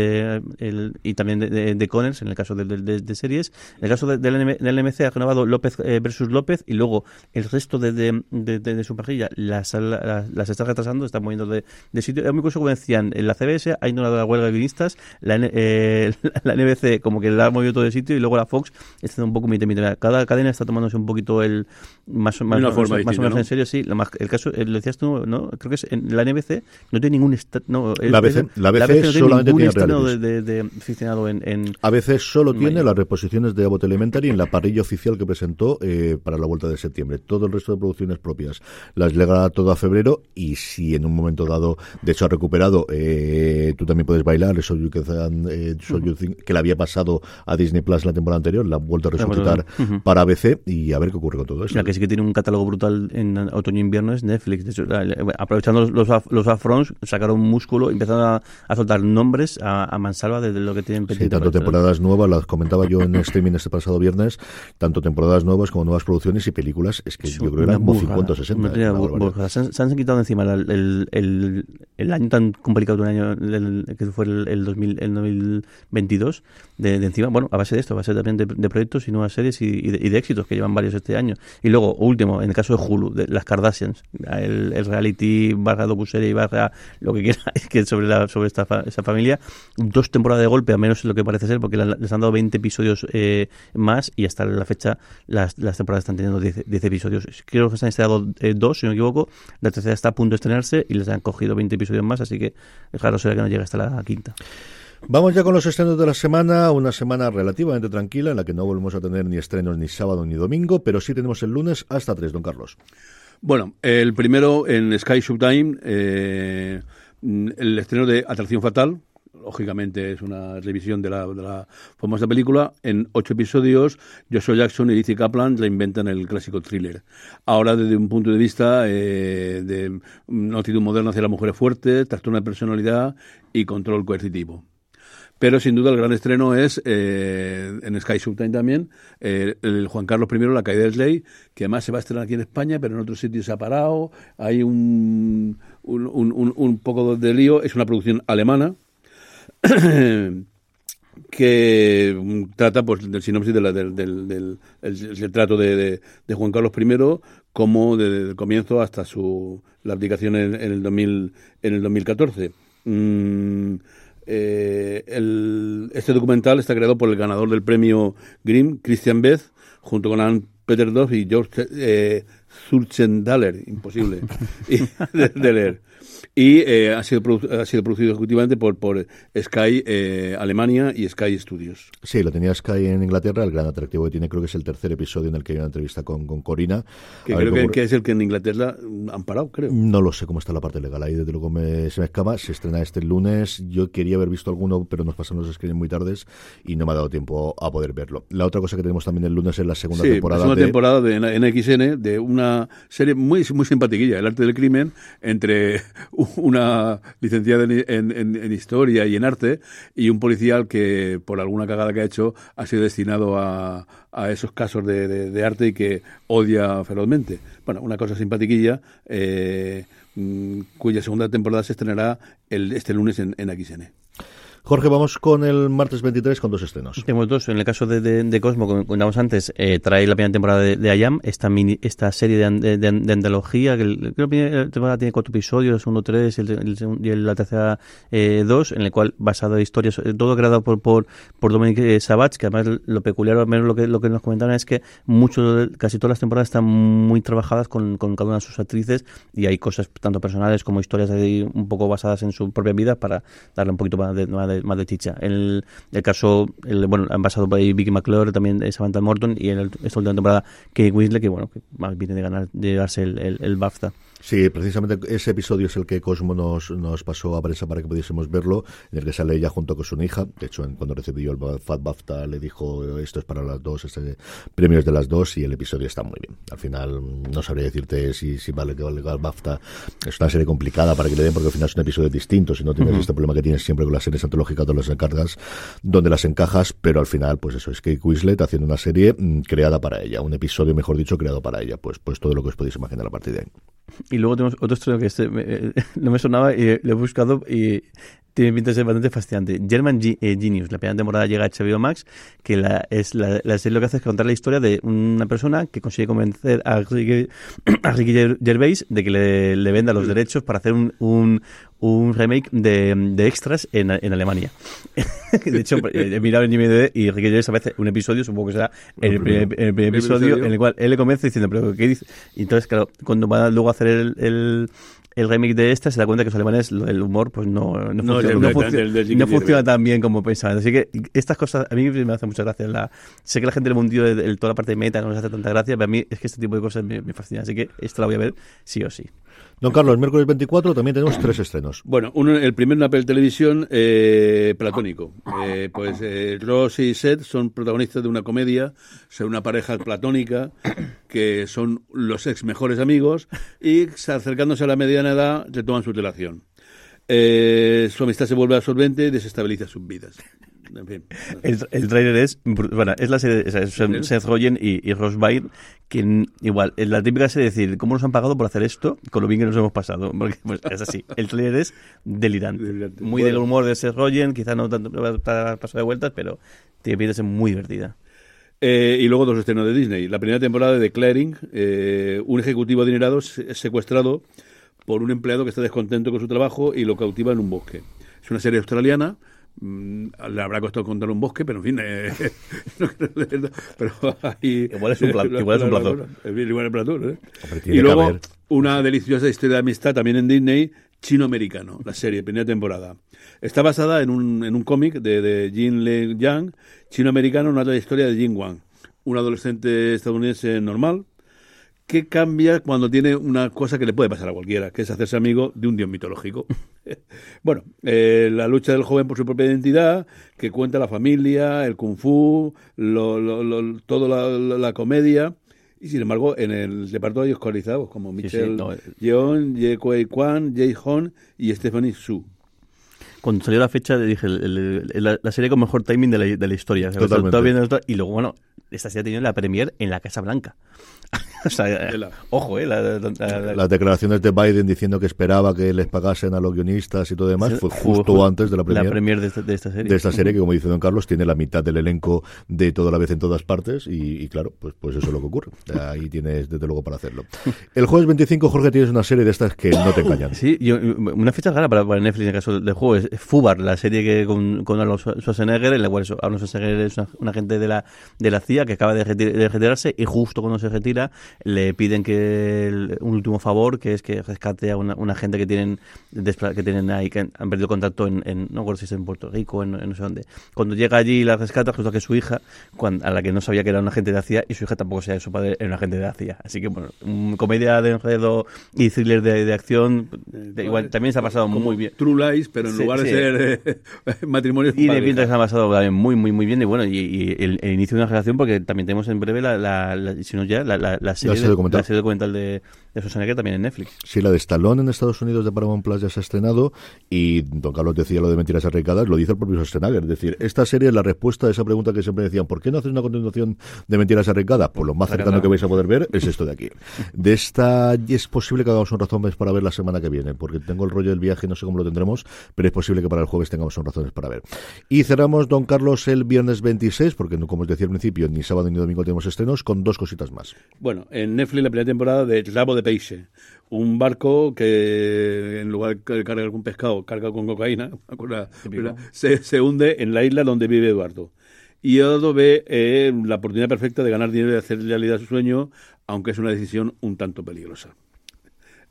el- y también de, de, de Conners, en el caso de, de- de series. En el caso de- del, NM del NMC ha renovado López eh, versus López y luego el resto de, de, de- de- de su parrilla las, las, las está retrasando, están moviendo de, de sitio. Es muy curioso como decían, en la CBS ha ignorado la huelga de guionistas, la, N- eh, la NBC como que la ha movido todo de sitio y luego la Fox está un poco mitad mitad. Cada cadena está tomándose un poquito el más, o- más, una más- forma más o menos ¿no? en serio, sí. Lo más- el caso, eh, lo decías tú, ¿no? Creo que es en la NBC no tiene ningún no, La la no solamente tiene de, de, de ficcionado en, en A veces solo tiene Vaya. las reposiciones de Abbott Elementary en la parrilla oficial que presentó eh, para la vuelta de septiembre. Todo el resto de producciones propias las llega todo a febrero y si en un momento dado, de hecho ha recuperado, eh, tú también puedes bailar, eso you can, eh, So You Think, que le había pasado a Disney Plus la temporada anterior, la han vuelto a resucitar Ujú. para ABC y a ver qué ocurre con todo esto. La que sí que tiene un catálogo brutal en otoño e invierno es Netflix. De hecho, la- la- aprovechando los, los, af- los upfronts, sacaron músculo, empezaron a, a soltar nombres a, a mansalva de lo que tienen Sí, pendiente tanto para este- temporadas nuevas, las comentaba yo en streaming este pasado viernes, tanto temporadas nuevas como nuevas producciones y películas, es que Es yo creo que eran como burrada, 50 o 60. una auténtica una bu- barbaridad. burrada. Se, han, se han quitado encima el, el, el, el año tan complicado de un año que fue el, el, 2000, el 2022 de, de encima, bueno, a base de esto, a base también de, de proyectos y nuevas series y, y de, y de éxitos que llevan varios este año. Y luego, último, en el caso de Hulu, de las Kardashians, el, el reality barra docuserie barra lo que quiera que sobre la, sobre esta esa familia, dos temporadas de golpe, a menos es lo que parece ser, porque la- les han dado 20 episodios eh, más y hasta la fecha las, las temporadas están teniendo 10, 10 episodios. Creo que se han estrenado eh, dos, si no me equivoco, la tercera está a punto de estrenarse y les han cogido 20 episodios más, así que es raro será que no llegue hasta la quinta. Vamos ya con los estrenos de la semana, una semana relativamente tranquila en la que no volvemos a tener ni estrenos ni sábado ni domingo, pero sí tenemos el lunes hasta 3, don Carlos. Bueno, el primero en Sky Showtime, eh, el estreno de Atracción Fatal. Lógicamente es una revisión de la, de la famosa película. En ocho episodios, Joshua Jackson y Lizzie Kaplan reinventan el clásico thriller. Ahora desde un punto de vista eh, de una actitud moderna hacia las mujeres fuertes, trastorno de personalidad y control coercitivo. Pero sin duda el gran estreno es eh, en Sky Showtime también eh, el Juan Carlos I, La caída del rey, que además se va a estrenar aquí en España, pero en otros sitios se ha parado. Hay un- un- un poco de lío. Es una producción alemana que mm, trata pues del sinopsis de la- del, del, del- el, trato de, de- Juan Carlos I como desde el comienzo hasta su la abdicación en, en el 2000 en el 2014 Mm, eh, el- este documental está creado por el ganador del premio Grimm Christian Beth junto con Anne Peterdorf y George eh, Zurchendaler imposible de, de leer y eh, ha, sido ha sido producido ejecutivamente por, por Sky eh, Alemania y Sky Studios. Sí, lo tenía Sky en Inglaterra. El gran atractivo que tiene, creo que es el tercer episodio en el que hay una entrevista con, con Corina. Que A ver creo que, que es el que en Inglaterra mm, han parado, creo. No lo sé cómo está la parte legal. Ahí, desde luego, me- se me escapa. Se estrena este lunes. Yo quería haber visto alguno, pero nos pasan los screens muy tardes y no me ha dado tiempo a poder verlo. La otra cosa que tenemos también el lunes es la segunda Sí, temporada segunda de. temporada de NXN de una serie muy muy simpatiquilla, El arte del crimen, entre una licenciada en, en- en- historia y en arte y un policial que por alguna cagada que ha hecho ha sido destinado a, a esos casos de, de- arte y que odia ferozmente. Bueno, una cosa simpatiquilla eh, mm, cuya segunda temporada se estrenará el, este lunes en, en. Jorge, vamos con el martes 23 con dos estrenos. Tenemos dos. En el caso de, de, de Cosmo, como comentábamos antes, eh, trae la primera temporada de, de IAM, esta mini, esta serie de, de, antología, que el- creo que la temporada tiene cuatro episodios, el segundo tres el, el segun- y el- la tercera eh, dos, en el cual basado en historias, eh, todo creado por por, por Dominic eh, Savage, que además lo peculiar, al menos lo que, lo que nos comentaron es que mucho, casi todas las temporadas están muy trabajadas con, con cada una de sus actrices y hay cosas tanto personales como historias ahí un poco basadas en su propia vida para darle un poquito más de, más de, más de chicha. El, el caso, el, bueno, han basado por ahí Vicky McClure, también eh, Samantha Morton y en el- esta última temporada Kate Winslet, que bueno, que viene de ganar, de el, el, el BAFTA. Sí, precisamente ese episodio es el que Cosmo nos, nos pasó a prensa para que pudiésemos verlo, en el que sale ella junto con su hija. De hecho, en- cuando recibió el Fat BAFTA le dijo esto es para las dos, este premio es de las dos y el episodio está muy bien. Al final no sabría decirte si, si vale que vale el BAFTA. Es una serie complicada para que le den porque al final es un episodio distinto. Si no tienes este problema que tienes siempre con las series antológicas, donde las encargas, donde las encajas, pero al final, pues eso es Kate Winslet haciendo una serie mm, creada para ella, un episodio, mejor dicho, creado para ella. Pues, pues todo lo que os podéis imaginar a partir de ahí. Y luego tenemos otro estreno que este, eh, no me sonaba y lo he buscado y tiene pinta de ser bastante fascinante. German Ge- eh, Genius, la primera temporada llega a HBO Max, que la, es la, la serie lo que hace es contar la historia de una persona que consigue convencer a Ricky, a Ricky Gervais de que le, le venda los derechos para hacer un, un, un remake de, de extras en, en Alemania. de hecho, eh, he mirado en IMDb y Ricky Gervais aparece un episodio, supongo que será el, primer, el primer episodio, en el cual él le convence diciendo, pero ¿qué dice? Y entonces, claro, cuando va luego a hacer el, el, el remake de esta, se da cuenta que los alemanes, lo- el humor, pues no, no, No, funciona, no func- funciona tan bien como pensaban. Así que estas cosas, a mí me hacen mucha gracia. La, sé que la gente del mundillo de, de toda la parte de meta no les hace tanta gracia, pero a mí es que este tipo de cosas me, me fascinan. Así que esto la voy a ver sí o sí. Don Carlos, miércoles 24 también tenemos tres estrenos. Bueno, uno, el primero en Apple Televisión, eh, platónico. Eh, pues eh, Ross y Seth son protagonistas de una comedia sobre una pareja platónica que son los ex mejores amigos y acercándose a la mediana edad retoman su relación. Eh, su amistad se vuelve absorbente y desestabiliza sus vidas. En fin. El, el trailer es, bueno, es la serie, es. Seth Rogen y, y Ross Byrne, que igual, es la típica serie de decir, ¿cómo nos han pagado por hacer esto? Con lo bien que nos hemos pasado. Porque pues, es así. El trailer es delirante. Delirante. Muy Bueno. del humor de Seth Rogen, quizá no tanto para paso de vueltas, pero tiene de ser muy divertida. Eh, y luego dos estrenos de Disney. La primera temporada de Clearing, eh, un ejecutivo adinerado es secuestrado por un empleado que está descontento con su trabajo y lo cautiva en un bosque. Es una serie australiana. Mm, Le habrá costado contar un bosque, pero en fin, eh, no creo pero ahí- Igual es un pla- igual es un igual es plato, ¿eh? Hombre, Y luego una deliciosa historia de amistad también en Disney, chino-americano, la serie, primera temporada. Está basada en un, en un cómic de, de Jin Le Yang, chino-americano, una historia de Jin Wang, un adolescente estadounidense normal que cambia cuando tiene una cosa que le puede pasar a cualquiera, que es hacerse amigo de un dios mitológico. bueno, eh, la lucha del joven por su propia identidad, que cuenta la familia, el kung fu, lo, lo, lo- toda la, comedia. Y sin embargo, en el reparto hay escolarizados como Michelle eh. Yeoh, Ye Kuei Kwan, Jay Hon y Stephanie Su. Cuando salió la fecha, dije, el- la, la serie con mejor timing de la, de la historia. Totalmente. y luego, bueno, esta serie ha tenido la premier en la Casa Blanca. O sea, Tela. ojo, eh. la- la- la- Las declaraciones de Biden diciendo que esperaba que les pagasen a los guionistas y todo demás fue justo Ju- antes de la premier, premier de, esta, de esta serie. de esta serie que, como dice Don Carlos, tiene la mitad del elenco de toda la vez en todas partes y, y claro, pues, pues eso es lo que ocurre. Ahí tienes desde luego para hacerlo. El jueves 25, Jorge, tienes una serie de estas que no te engañan. Sí, yo, una fecha rara para, para Netflix en el caso del juego es Fubar, la serie que con, con Arnold Schwarzenegger, en la cual Arnold Schwarzenegger es una- un agente de la, de la CIA que acaba de, reti- de retirarse y justo cuando se retira le piden que el- un último favor, que es que rescate a una, una gente que tienen que tienen ahí, que han, perdido contacto en, en- no recuerdo si es en Puerto Rico, en, en no sé dónde. Cuando llega allí y la rescata, resulta que su hija, cuan- a la que no sabía que era un agente de la CIA y su hija tampoco sabía que su padre era un agente de la CIA. Así que, bueno, comedia de enredo y thriller de, de acción, de- igual también se ha pasado muy bien. True Lies, pero en Sí, lugar de sí. ser eh, matrimonio Y de pinta que se ha pasado también muy, muy, muy bien. Y bueno, y, y el, el inicio de una generación, porque también tenemos en breve la, la, la- si no ya, la, la, la serie, serie de- documental. la serie documental de, de Schwarzenegger también en Netflix. Sí, la de Stallone en Estados Unidos de Paramount Plus ya se ha estrenado y Don Carlos decía lo de mentiras arriesgadas, lo dice el propio Schwarzenegger. Es decir, esta serie es la respuesta a esa pregunta que siempre decían, ¿por qué no haces una continuación de mentiras arriesgadas? Pues lo más cercano que vais a poder ver es esto de aquí. De esta y es posible que hagamos un razones para ver la semana que viene, porque tengo el rollo del viaje, no sé cómo lo tendremos, pero es posible que para el jueves tengamos un razones para ver. Y cerramos, Don Carlos, el viernes 26, porque como os decía al principio, ni sábado ni domingo tenemos estrenos, con dos cositas más. Bueno, en Netflix la primera temporada de Slavo de Peixe, un barco que en lugar de cargar con pescado, carga con cocaína, una- una- se, se hunde en la isla donde vive Eduardo. Y Eduardo ve eh, la oportunidad perfecta de ganar dinero y hacer realidad su sueño, aunque es una decisión un tanto peligrosa.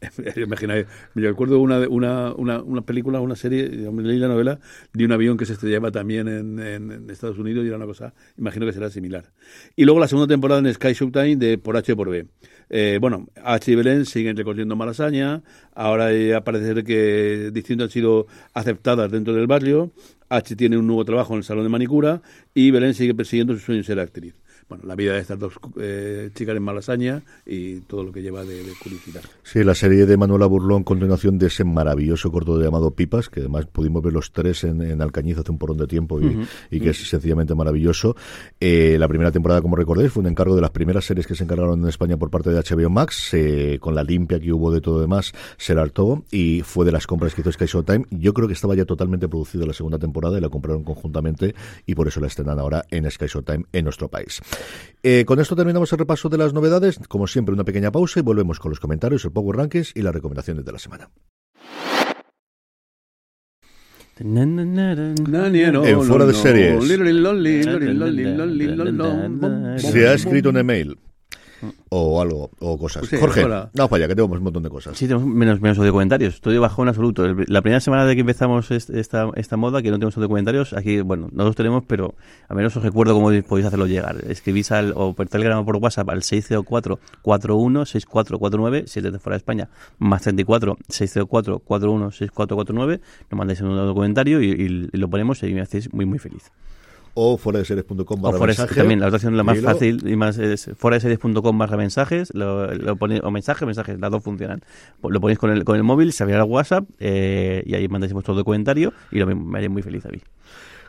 Imagináis, me recuerdo una, una, una, una película, una serie, leí la novela de un avión que se estrellaba también en, en- Estados Unidos y era una cosa, imagino que será similar. Y luego la segunda temporada en Sky Showtime de Por H y por B. Eh, bueno, H y Belén siguen recorriendo malasaña, ahora ya parece que distintas han sido aceptadas dentro del barrio, H tiene un nuevo trabajo en el salón de manicura y Belén sigue persiguiendo su sueño de ser actriz. Bueno, la vida de estas dos eh, chicas en malasaña y todo lo que lleva de, de curiosidad. Sí, la serie de Manuela Burlón, continuación de ese maravilloso corto llamado Pipas, que además pudimos ver los tres en, en Alcañiz hace un porón de tiempo y, y que es sencillamente maravilloso. Eh, la primera temporada, como recordáis, fue un encargo de las primeras series que se encargaron en España por parte de HBO Max, eh, con la limpia que hubo de todo demás, se hartó y fue de las compras que hizo Sky Showtime. Yo creo que estaba ya totalmente producida la segunda temporada y la compraron conjuntamente y por eso la estrenan ahora en Sky Showtime en nuestro país. Eh, con esto terminamos el repaso de las novedades. Como siempre, una pequeña pausa y volvemos con los comentarios, el Power Rankings y las recomendaciones de la semana. En fuera de series. Se ha escrito un email o algo, o cosas. Sí, Jorge, hola. vamos para allá, que tenemos un montón de cosas. Sí, tenemos menos, menos de comentarios. Estoy bajo en absoluto. El- La primera semana de que empezamos est- esta, esta moda, que no tenemos de comentarios, aquí, bueno, no los tenemos, pero al menos os recuerdo cómo podéis hacerlo llegar. Escribís al, o por Telegram o por WhatsApp al 604-416449, si es desde fuera de España, más 34 604-416449. Nos mandáis un documentario y, y- y lo ponemos y me hacéis muy, muy feliz. O fuera de series.com barra mensaje. también, la otra opción la más fácil y más es fuera de series.com barra mensajes, lo, lo pone- o mensaje, mensajes, las dos funcionan. Lo ponéis con el, con el móvil, se abrirá el WhatsApp eh, y ahí mandáis vuestro documentario y lo, me haría muy feliz a mí.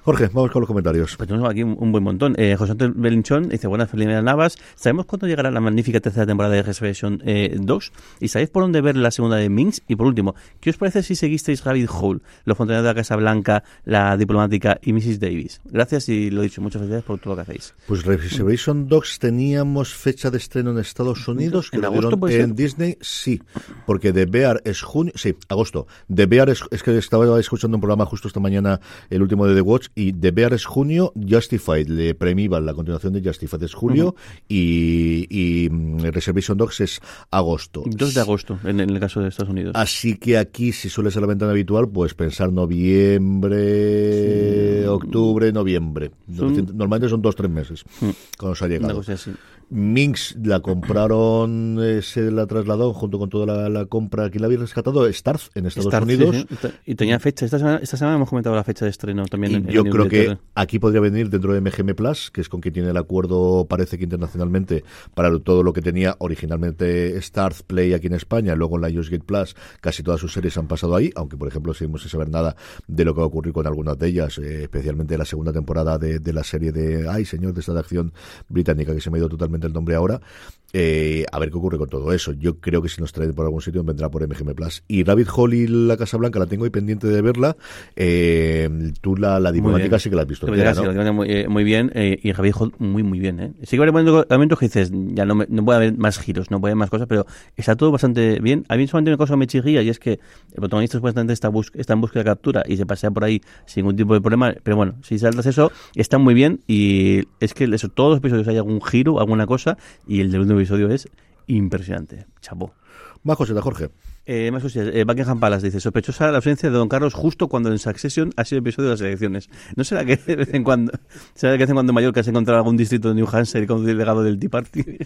Jorge, vamos con los comentarios. Pues tenemos aquí un, un buen montón. Eh, José Antonio Belinchón dice, buenas felices Navas. ¿Sabemos cuándo llegará la magnífica tercera temporada de Resurrection eh, 2? ¿Y sabéis por dónde ver la segunda de Minx? Y por último, ¿qué os parece si seguisteis Rabbit Hole, Los Fontaneros de la Casa Blanca, La Diplomática y Mrs. Davis? Gracias y lo dicho, muchas gracias por todo lo que hacéis. Pues Reservation Dogs teníamos fecha de estreno en Estados Unidos. que ¿En lo agosto dieron En? Disney, sí. Porque The Bear es junio. Sí, agosto. The Bear es, es que estaba escuchando un programa justo esta mañana, el último de The Watch, y The Bear es junio. Justified, le premiban la continuación de Justified es julio. Y, y mm, Reservation Dogs es agosto. 2 de agosto, en, en el caso de Estados Unidos. Así que aquí, si suele ser la ventana habitual, pues pensar noviembre, octubre, noviembre. Son- Normalmente son dos, tres meses cuando se ha Una llegado. cosa así. Minx la compraron, eh, se la trasladó junto con toda la, la compra. ¿Quién la había rescatado? Starz en Estados Unidos. sí. Y tenía fecha. Esta semana, esta semana hemos comentado la fecha de estreno también. Y en- yo creo que. Aquí podría venir dentro de MGM Plus, que es con quien tiene el acuerdo, parece que internacionalmente, para todo lo que tenía originalmente Starz Play aquí en España, luego en la Gate Plus, casi todas sus series han pasado ahí, aunque por ejemplo seguimos sin saber nada de lo que va a ocurrir con algunas de ellas, eh, especialmente la segunda temporada de, de, la serie de, ay señor, de esta de acción británica, que se me ha ido totalmente el nombre ahora, eh, a ver qué ocurre con todo eso. Yo creo que si nos trae por algún sitio vendrá por MGM Plus. Y Rabbit Hole y la Casa Blanca la tengo ahí pendiente de verla. Eh, tú la, la diplomática sí que la has visto. Entera, ¿no? sí, muy, eh, muy, bien. Eh, y Rabbit Hole muy, muy bien. ¿eh? Sí que hay momentos que dices, ya no, me, no puede haber más giros, no puede haber más cosas, pero está todo bastante bien. A mí solamente una cosa me chirría y es que el protagonista supuestamente está, bus está en búsqueda de captura y se pasea por ahí sin ningún tipo de problema. Pero bueno, si saltas eso, está muy bien y es que eso, todos los episodios hay algún giro, alguna cosa y el del último episodio es impresionante. Chapó. Más cosas, Jorge. Eh, más cosas. Eh, Buckingham Palace dice, sospechosa la ausencia de Don Carlos justo cuando en Succession ha sido episodio de las elecciones. ¿No será que de vez en cuando, será que de vez en cuando en Mallorca se encontrado algún distrito de New Hampshire con delegado del Tea Party?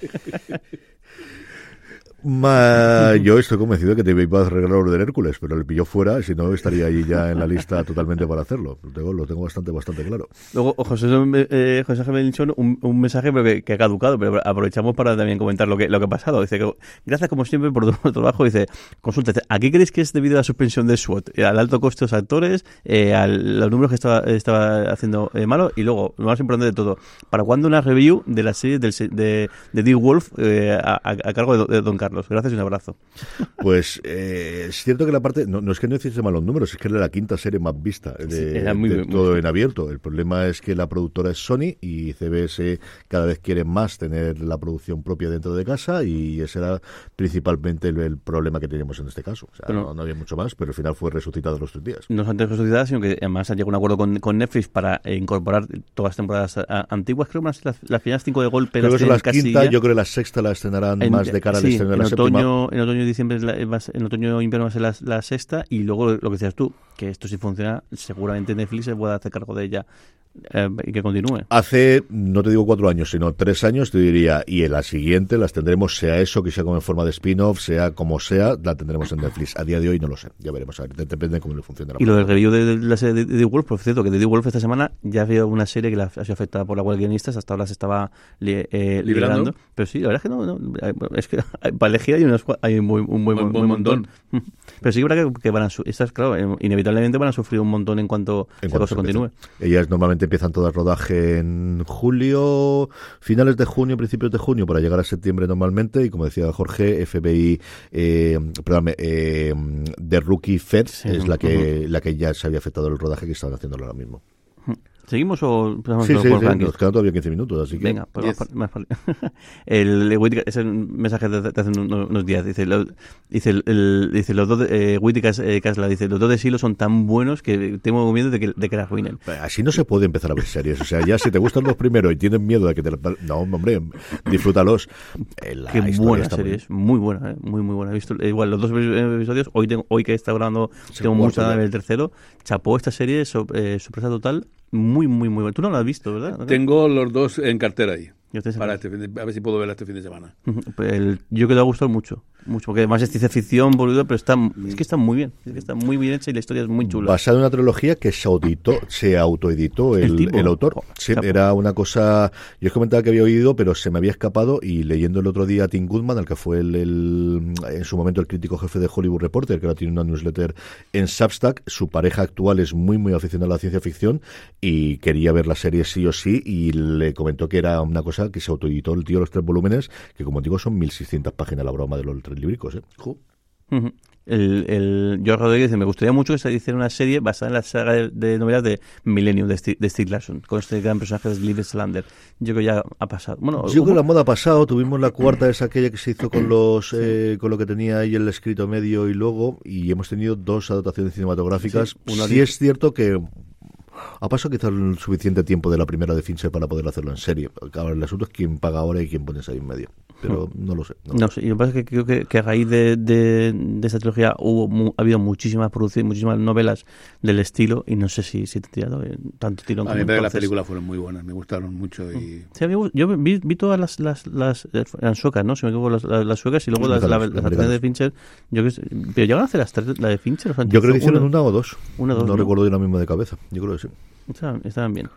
Ma, yo estoy convencido de que te iba a regalar de Hércules, pero le pilló fuera, si no estaría ahí ya en la lista totalmente para hacerlo. Lo tengo, lo tengo bastante, bastante claro. Luego, José, eh, José Javier un, un mensaje que, que, ha caducado, pero aprovechamos para también comentar lo que, lo que ha pasado. Dice que, gracias como siempre por tu trabajo, dice, consulta, ¿a qué crees que es debido a la suspensión de SWOT? Al alto coste de los actores, eh, a los números que estaba, estaba haciendo eh, malo, y luego, lo más importante de todo, ¿para cuándo una review de la serie del, de, de Deep Wolf eh, a, a, cargo de, de Don Carlos? Gracias y un abrazo. Pues eh, es cierto que la parte, no, no es que no hiciese malos números, es que era la quinta serie más vista de, sí, era muy, de muy, todo muy... en abierto. El problema es que la productora es Sony y CBS cada vez quiere más tener la producción propia dentro de casa y ese era principalmente el, el problema que teníamos en este caso. O sea, Pero- no, no había mucho más, pero al final fue resucitado los tres días. no solamente resucitada, sino que además han llegado a un acuerdo con, con Netflix para eh, incorporar todas las temporadas a- antiguas. Creo que las, las, las primeras cinco de golpe Creo que las son tienen las casi quinta, ya. yo creo que la sexta la estrenarán En- más de cara al sí, estreno la en otoño, en otoño y diciembre es la- en otoño e invierno va a ser la, la sexta y luego lo que decías tú que esto si funciona seguramente Netflix se pueda hacer cargo de ella eh, y que continúe. Hace, no te digo cuatro años, sino tres años, te diría, y en la siguiente las tendremos, sea eso, que sea como en forma de spin-off, sea como sea, la tendremos en Netflix. A día de hoy no lo sé, ya veremos, a ver, depende de cómo le funcione la y lo del review de, de la serie de, de The Wolf por cierto que de The Wolf esta semana ya había una serie que la, ha sido afectada por la huelga de guionistas hasta ahora se estaba li, eh, liberando pero sí la verdad es que no, no es que hay- para elegir hay, unos, hay un, buen- un buen, Buen- un buen montón. pero sí que verdad que, que van a su- estas claro eh, inevitablemente van a sufrir un montón en cuanto En cuanto se continúe. Ellas normalmente empiezan todo el rodaje en julio, finales de junio, principios de junio, para llegar a septiembre normalmente. Y como decía Jorge, FBI, eh, perdón, eh, The Rookie Fed Sí, es la que, la que ya se había afectado el rodaje que estaban haciéndolo ahora mismo. ¿Seguimos o empezamos Sí, por sí, los sí, rankings? nos quedan todavía 15 minutos, así que. Venga, pues Diez. más, más vale. el Whittaker, ese mensaje de, de hace unos, unos días. Dice, lo- dice, el, el- dice los dos de, eh, Whittaker, eh, Kasla, dice, los dos de Silo son tan buenos que tengo miedo de que, de que la arruinen. Así no se puede empezar a ver series. O sea, ya si te gustan los primeros y tienes miedo de que te... No, hombre, disfrútalos. Eh, la Qué buena serie, es muy buena, eh, muy muy buena. He visto eh, igual los dos episodios, hoy tengo, hoy que está grabando, Sí, tengo mucha de ver el tercero. Chapó esta serie, so- eh, sorpresa total, muy muy muy buena. Tú no la has visto, ¿verdad? Tengo los dos en cartera ahí. Para este fin de- a ver si puedo verla este fin de semana. Pues el- yo que le ha gustado mucho, mucho, porque además es ciencia ficción, boludo, pero está, es que está muy bien, es que está muy bien hecha y la historia es muy chula. Basada en una trilogía que se auditó, se autoeditó el, El tipo. el autor. Jo, Sí, era una cosa. Yo os comentaba que había oído, pero se me había escapado. Y leyendo el otro día a Tim Goodman, al que fue el, el- en su momento el crítico jefe de Hollywood Reporter, que ahora tiene una newsletter en Substack, su pareja actual es muy, muy aficionada a la ciencia ficción y quería ver la serie sí o sí. Y le comentó que era una cosa que se autoeditó el tío los tres volúmenes, que como digo son 1600 páginas la broma de los tres libricos. ¿eh? Ujú. El, el George Rodríguez dice, me gustaría mucho que se hiciera una serie basada en la saga de, de novelas de Millennium de, de Stieg Larsson, con este gran personaje de Liv Slander. Yo creo que ya ha pasado. Bueno, Yo creo que la moda ha pasado, tuvimos la cuarta, es aquella que se hizo con los eh, con lo que tenía ahí el escrito medio y luego, y hemos tenido dos adaptaciones cinematográficas. Sí, una sí es cierto que ha pasado quizás el suficiente tiempo de la primera de Fincher para poder hacerlo en serie. Ahora, el asunto es quién paga ahora y quién pones ahí en medio. Pero no lo sé. no lo No sé. sé, y lo que pasa es que creo que, que a raíz de, de, de esta trilogía hubo mu- ha habido muchísimas producciones, muchísimas novelas del estilo y no sé si, si te he tirado eh, tanto tirón A mí que las entonces. películas fueron muy buenas, me gustaron mucho y... Sí, mí me gust- yo vi, vi todas las, las, las eh, eran suecas, ¿no? Si me equivoco, las, las, las suecas y luego las, las de Fincher. Yo que pero llegaron a hacer las tres, la de Fincher. o sea, Yo creo que hicieron una- una o dos. Una dos, no, ¿no? recuerdo yo la misma de cabeza. Yo creo que sí. Estaban, estaban bien.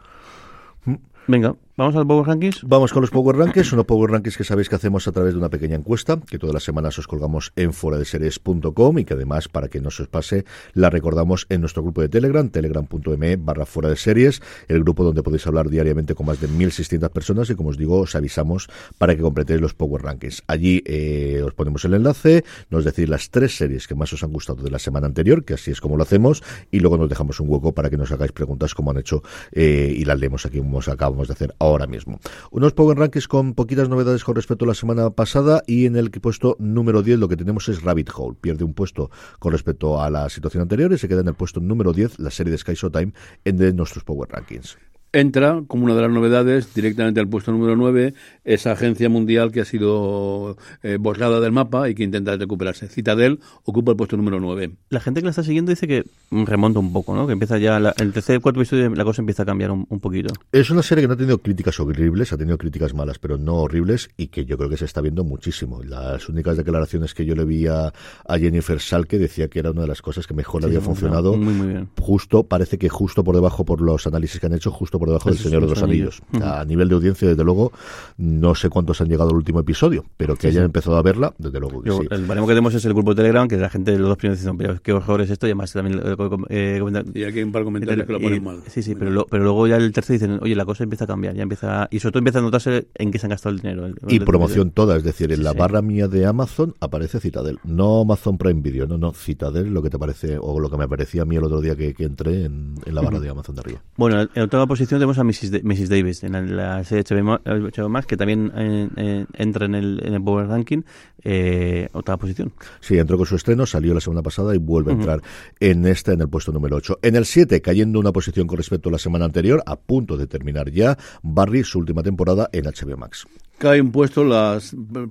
Venga, vamos al Power Rankings. Vamos con los Power Rankings, unos Power Rankings que sabéis que hacemos a través de una pequeña encuesta, que todas las semanas os colgamos en foradeseries.com y que además, para que no se os pase, la recordamos en nuestro grupo de Telegram, telegram.me barra fuera de series, el grupo donde podéis hablar diariamente con más de 1.600 personas y como os digo, os avisamos para que completéis los Power Rankings. Allí eh, os ponemos el enlace, nos decís las tres series que más os han gustado de la semana anterior, que así es como lo hacemos, y luego nos dejamos un hueco para que nos hagáis preguntas como han hecho eh, y las leemos aquí como os acabamos de hacer ahora mismo. Unos Power Rankings con poquitas novedades con respecto a la semana pasada y en el puesto número 10 lo que tenemos es Rabbit Hole. Pierde un puesto con respecto a la situación anterior y se queda en el puesto número 10 la serie de Sky Showtime en de nuestros Power Rankings entra como una de las novedades directamente al puesto número 9 esa agencia mundial que ha sido eh, borrada del mapa y que intenta recuperarse. Citadel ocupa el puesto número 9. La gente que la está siguiendo dice que remonta un poco, ¿no? Que empieza ya, la, el tercer cuarto episodio la cosa empieza a cambiar un, poquito. Es una serie que no ha tenido críticas horribles, ha tenido críticas malas, pero no horribles y que yo creo que se está viendo muchísimo. Las únicas declaraciones que yo le vi a, Jennifer Salke decía que era una de las cosas que mejor le había funcionado. Muy, muy bien. Justo, parece que justo por debajo, por los análisis que han hecho, justo por debajo del Señor de los Anillos. A nivel de audiencia, desde luego, no sé cuántos han llegado al último episodio, pero que hayan empezado a verla, desde luego. sí. El baremo que tenemos es el grupo de Telegram, que la gente de los dos primeros dicen, pero qué horror es esto, y además también eh, Y aquí hay un par de comentarios que lo ponen mal. Sí, sí, pero, pero luego ya el tercer dicen, oye, la cosa empieza a cambiar, ya empieza, y sobre todo empieza a notarse en qué se han gastado el dinero. y promoción toda, es decir, en la barra mía de Amazon aparece Citadel, no Amazon Prime Video, no, no, Citadel, lo que te parece, o lo que me parecía a mí el otro día que, entré en, la barra de Amazon de arriba. Bueno, en otra posición tenemos a Mrs. Mrs. Davis, en la serie HBO Max, que también eh, eh, entra en el, en el Power Ranking, eh, otra posición. Sí, entró con su estreno, salió la semana pasada y vuelve a entrar en esta, en el puesto número 8. En el 7, cayendo una posición con respecto a la semana anterior, a punto de terminar ya, Barry, su última temporada en HBO Max cae un puesto la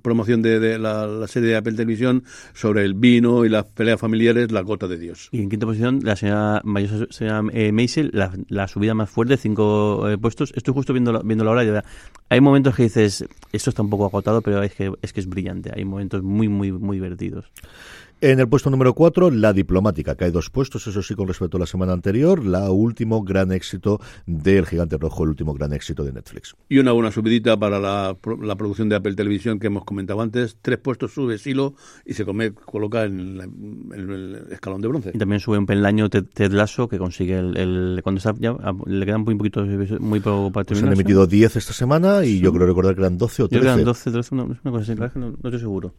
promoción de, la, serie de Apple Televisión sobre el vino y las peleas familiares, La Gota de Dios. Y en quinta posición, la señora, mayor señora eh, Maisel, la, subida más fuerte, cinco eh, puestos. Estoy justo viendo, viendo la hora y hay momentos que dices, esto está un poco agotado, pero es que es, que es brillante. Hay momentos muy, muy, muy divertidos. En el puesto número 4, La Diplomática. Cae dos puestos, eso sí, con respecto a la semana anterior. La último gran éxito del Gigante Rojo, el último gran éxito de Netflix. Y una buena subidita para la, producción de Apple Televisión que hemos comentado antes. Tres puestos sube Silo y se come, coloca en, el escalón de bronce. Y también sube un peldaño Ted, Ted Lasso que consigue el, cuando está ya, le quedan muy poquito, muy poco para terminar. se han emitido 10 esta semana y yo creo recordar que eran 12 o 13. Yo eran 12, 13, una, una cosa así, no, no estoy seguro.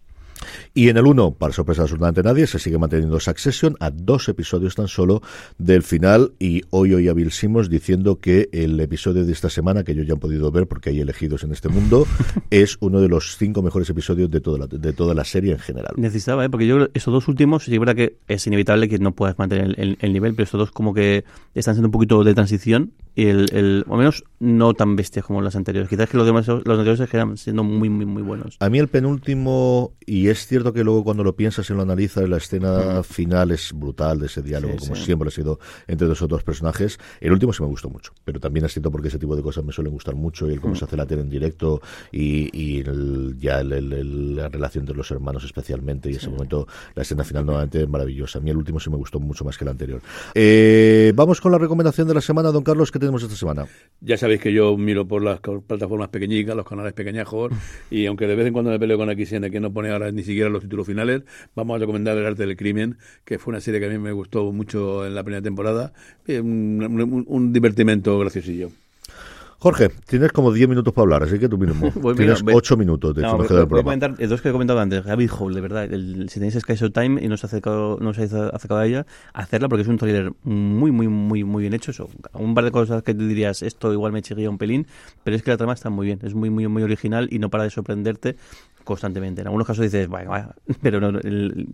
Y en el 1, para sorpresa absolutamente nadie, se sigue manteniendo Succession a dos episodios tan solo del final. Y hoy hoy a Bill Simmons diciendo que el episodio de esta semana, que yo ya han podido ver porque hay elegidos en este mundo, es uno de los cinco mejores episodios de toda la, de toda la serie en general. Necesitaba, ¿eh? porque yo creo que esos dos últimos, sí, es verdad que es inevitable que no puedas mantener el, nivel, pero estos dos como que están siendo un poquito de transición y el, el o menos no tan bestias como las anteriores. Quizás que los demás los anteriores quedan siendo muy, muy, muy buenos. A mí el penúltimo, y es cierto que luego cuando lo piensas y lo analizas, la escena final es brutal de ese diálogo, como siempre ha sido entre dos otros personajes. El último sí me gustó mucho, pero también es cierto porque ese tipo de cosas me suelen gustar mucho y el cómo se hace la tele en directo y, ya la relación entre los hermanos especialmente y ese momento, la escena final nuevamente es maravillosa. A mí el último sí me gustó mucho más que el anterior. Eh, vamos con la recomendación de la semana, don Carlos, ¿qué tenemos esta semana? Ya sabéis que yo miro por las plataformas pequeñicas, los canales pequeñajos, y aunque de vez en cuando me peleo con XN que no pone ahora ni siquiera los títulos finales, vamos a recomendar El arte del crimen, que fue una serie que a mí me gustó mucho en la primera temporada, eh, un, un divertimento graciosillo. Jorge, tienes como 10 minutos para hablar, así que tú mismo. Pues tienes 8 minutos de no, voy, del voy a comentar dos que he comentado antes. Rabbit Hole, de verdad. El, si tenéis Sky Time y no os, ha acercado, no os habéis acercado a ella, hacerla porque es un thriller muy, muy, muy muy bien hecho. Eso. Un par de cosas que te dirías, esto igual me chirría un pelín, pero es que la trama está muy bien. Es muy, muy, muy original y no para de sorprenderte constantemente. En algunos casos dices, vaya, pero no,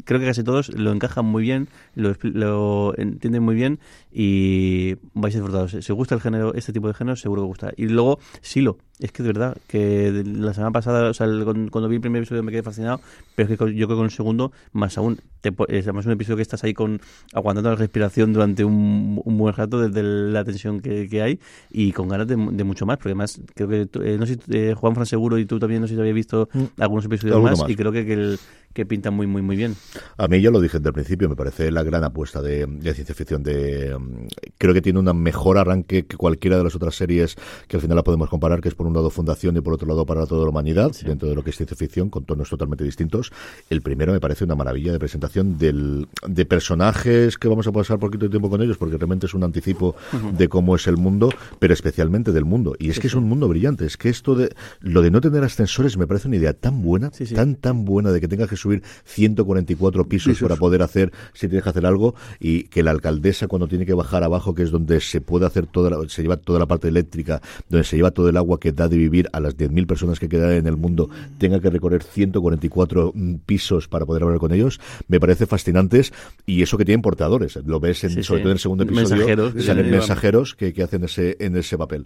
creo que casi todos lo encajan muy bien, lo, lo, entienden muy bien y vais a disfrutar. Si os gusta el género, este tipo de género, seguro que gusta. Y luego, Silo, es que de verdad, que la semana pasada, o sea, cuando, vi el primer episodio me quedé fascinado, pero es que yo creo que con el segundo, más aún, te, es además un episodio que estás ahí con aguantando la respiración durante un, buen rato desde la tensión que, hay y con ganas de, mucho más, porque además creo que, eh, no sé, eh, Juan Fran seguro y tú también no sé si habéis visto mm. algunos episodios más, y creo que, que, el, que pinta muy, muy, muy bien. A mí ya lo dije desde el principio, me parece la gran apuesta de, ciencia ficción. De, mm, creo que tiene un mejor arranque que cualquiera de las otras series que al final la podemos comparar, que es por un lado Fundación y por otro lado para toda la humanidad, dentro de lo que es ciencia ficción, con tonos totalmente distintos. El primero me parece una maravilla de presentación del, de personajes que vamos a pasar poquito de tiempo con ellos, porque realmente es un anticipo de cómo es el mundo, pero especialmente del mundo. Y es que es un mundo brillante. Es que esto de lo de no tener ascensores me parece una idea tan buena, tan, tan buena de que tenga que subir 144 pisos, para poder hacer, si tienes que hacer algo, y que la alcaldesa cuando tiene que bajar abajo, que es donde se puede hacer toda la, se lleva toda la parte eléctrica, donde se lleva todo el agua que da de vivir a las 10.000 personas que quedan en el mundo, tenga que recorrer 144 mm, pisos para poder hablar con ellos, me parece fascinantes, y eso que tienen portadores, lo ves en, sobre todo en el segundo episodio, mensajeros, salen mensajeros que, que hacen ese, en ese papel.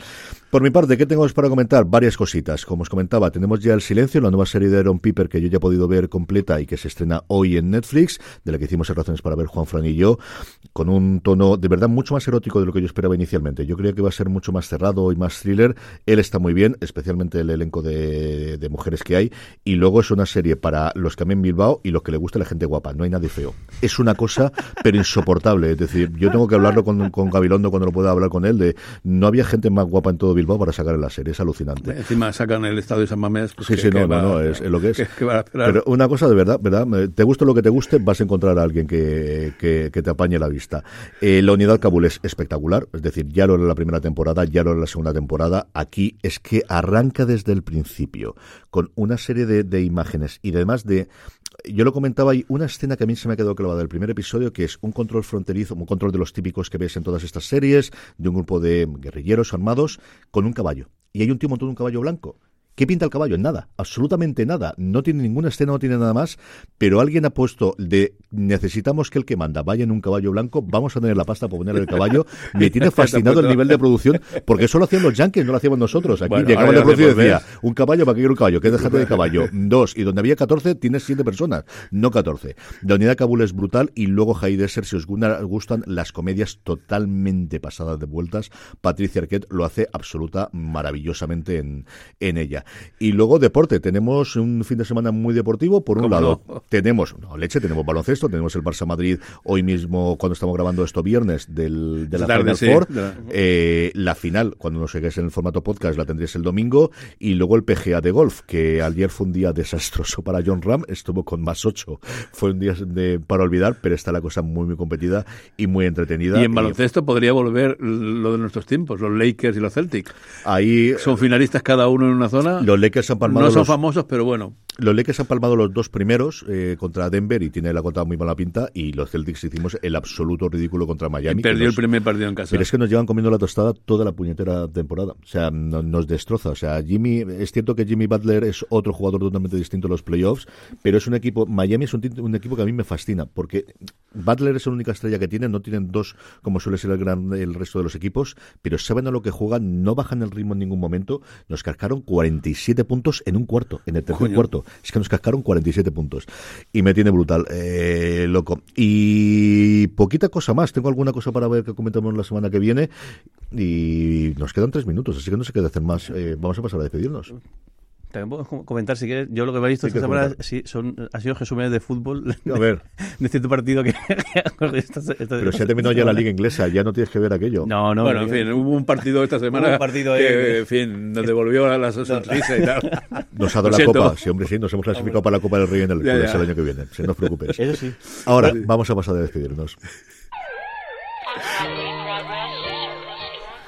Por mi parte, ¿qué tengo para comentar? Varias cositas. Como os comentaba, tenemos ya El Silencio, la nueva serie de Aaron Piper que yo ya he podido ver completa y que se estrena hoy en Netflix, de la que hicimos razones para ver Juan Fran y yo, con un tono de verdad mucho más erótico de lo que yo esperaba inicialmente. Yo creía que iba a ser mucho más cerrado y más thriller. Él está muy bien, especialmente el elenco de, de mujeres que hay. Y luego es una serie para los que amen Bilbao y los que le gusta la gente guapa. No hay nadie feo. Es una cosa, pero insoportable. Es decir, yo tengo que hablarlo con, con Gabilondo cuando lo pueda hablar con él, de no había gente más guapa en todo Bilbao para sacar en la serie. Es alucinante. Encima sacan el estado de San Mamés. Pues sí, sí, no, no, no, es, lo que es. Pero una cosa de verdad, ¿verdad? Te gusta lo que te guste, vas a encontrar a alguien que, que, te apañe la vista. Eh, la unidad Kabul es espectacular, es decir, ya lo era la primera temporada, ya lo era la segunda temporada. Aquí es que arranca desde el principio con una serie de, de imágenes y además de yo lo comentaba, hay una escena que a mí se me ha quedado clavada del primer episodio, que es un control fronterizo, un control de los típicos que ves en todas estas series, de un grupo de guerrilleros armados con un caballo. Y hay un tío montado en un caballo blanco. ¿Qué pinta el caballo? Nada, absolutamente nada. No tiene ninguna escena, no tiene nada más, pero alguien ha puesto de necesitamos que el que manda vaya en un caballo blanco, vamos a tener la pasta para poner el caballo. Me tiene fascinado el nivel de producción, porque eso lo hacían los yankees, no lo hacíamos nosotros. Aquí llegaban de producción y decía, un caballo para que quiera un caballo, que déjate de caballo. Dos, y donde había 14 tienes siete personas, no 14. La unidad Kabul es brutal y luego High si os gustan las comedias totalmente pasadas de vueltas, Patricia Arquette lo hace absoluta maravillosamente en, en ella. Y luego deporte, tenemos un fin de semana muy deportivo. Por un lado, tenemos no, leche, tenemos baloncesto, tenemos el Barça Madrid hoy mismo, cuando estamos grabando esto viernes, del, de la Final Four. Eh, la final, cuando nos seguís en el formato podcast, la tendréis el domingo. Y luego el PGA de golf, que ayer fue un día desastroso para John Ram, estuvo con más 8. Fue un día de, para olvidar, pero está la cosa muy, muy competida y muy entretenida. Y en baloncesto podría volver lo de nuestros tiempos, los Lakers y los Celtics. Ahí son finalistas cada uno en una zona los Lakers han palmado. No son famosos, pero bueno. Los Lakers han palmado los dos primeros eh, contra Denver y tiene la conta muy mala pinta. Y los Celtics hicimos el absoluto ridículo contra Miami. Y perdió el primer partido en casa. Pero es que nos llevan comiendo la tostada toda la puñetera temporada. O sea, nos destroza. O sea, Jimmy, es cierto que Jimmy Butler es otro jugador totalmente distinto a los playoffs, pero es un equipo. Miami es un, equipo que a mí me fascina porque Butler es la única estrella que tiene. No tienen dos como suele ser el, gran, el resto de los equipos, pero saben a lo que juegan, no bajan el ritmo en ningún momento. Nos cascaron 47 puntos en un cuarto, en el tercer cuarto. Es que nos cascaron 47 puntos. Y me tiene brutal, eh, loco. Y poquita cosa más. Tengo alguna cosa para ver que comentamos la semana que viene. Y nos quedan tres minutos, así que no sé qué hacer más. Eh, vamos a pasar a despedirnos. También puedo comentar si quieres. Yo lo que he visto esta semana sí, son, ha sido resúmenes de fútbol. A ver. De, cierto partido que. Pero se ha terminado ya la liga inglesa, ya no tienes que ver aquello. No, no. Bueno, en fin, hubo un partido esta semana. un partido que, en fin, nos devolvió a la sonrisa y tal. Nos ha dado la copa. Sí, hombre, sí, nos hemos clasificado para la Copa del Rey en el, el año que viene. Si no os preocupéis. Eso sí. Ahora, vamos a pasar a despedirnos.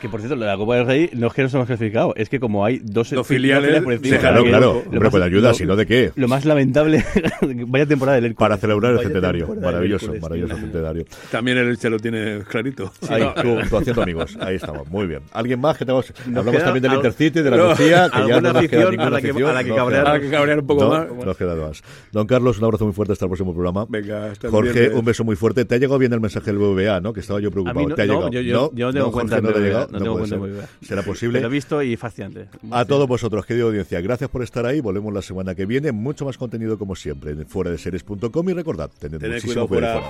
Que por cierto, la Copa del Rey no es que nos hemos clasificado, es que como hay dos, dos filiales, por encima, sí, claro, claro. Hombre, más, pues ayuda, si no, ¿de qué? Lo más lamentable, vaya temporada del Para celebrar el centenario. Maravilloso, maravilloso centenario. También el Elche lo tiene clarito. Ahí, tú, tú, haciendo amigos. Ahí estamos, muy bien. ¿Alguien más que tenemos? Hablamos también del Intercity, de la Lucía, que ya no nos queda ninguna a la que, afición. A la que, cabrear, a la que cabrear un poco más. No nos queda más. Don Carlos, un abrazo muy fuerte hasta el próximo programa. Venga, hasta Jorge, un beso muy fuerte. Te ha llegado bien el mensaje del BBVA, ¿no? Que estaba yo preocupado. ¿Te ha llegado? Yo no tengo cuenta no tengo cuenta será posible. Lo he visto y fascinante. A todos vosotros, querida audiencia, gracias por estar ahí. Volvemos la semana que viene. Mucho más contenido como siempre en fuera de series.com y recordad, tened, muchísimo cuidado.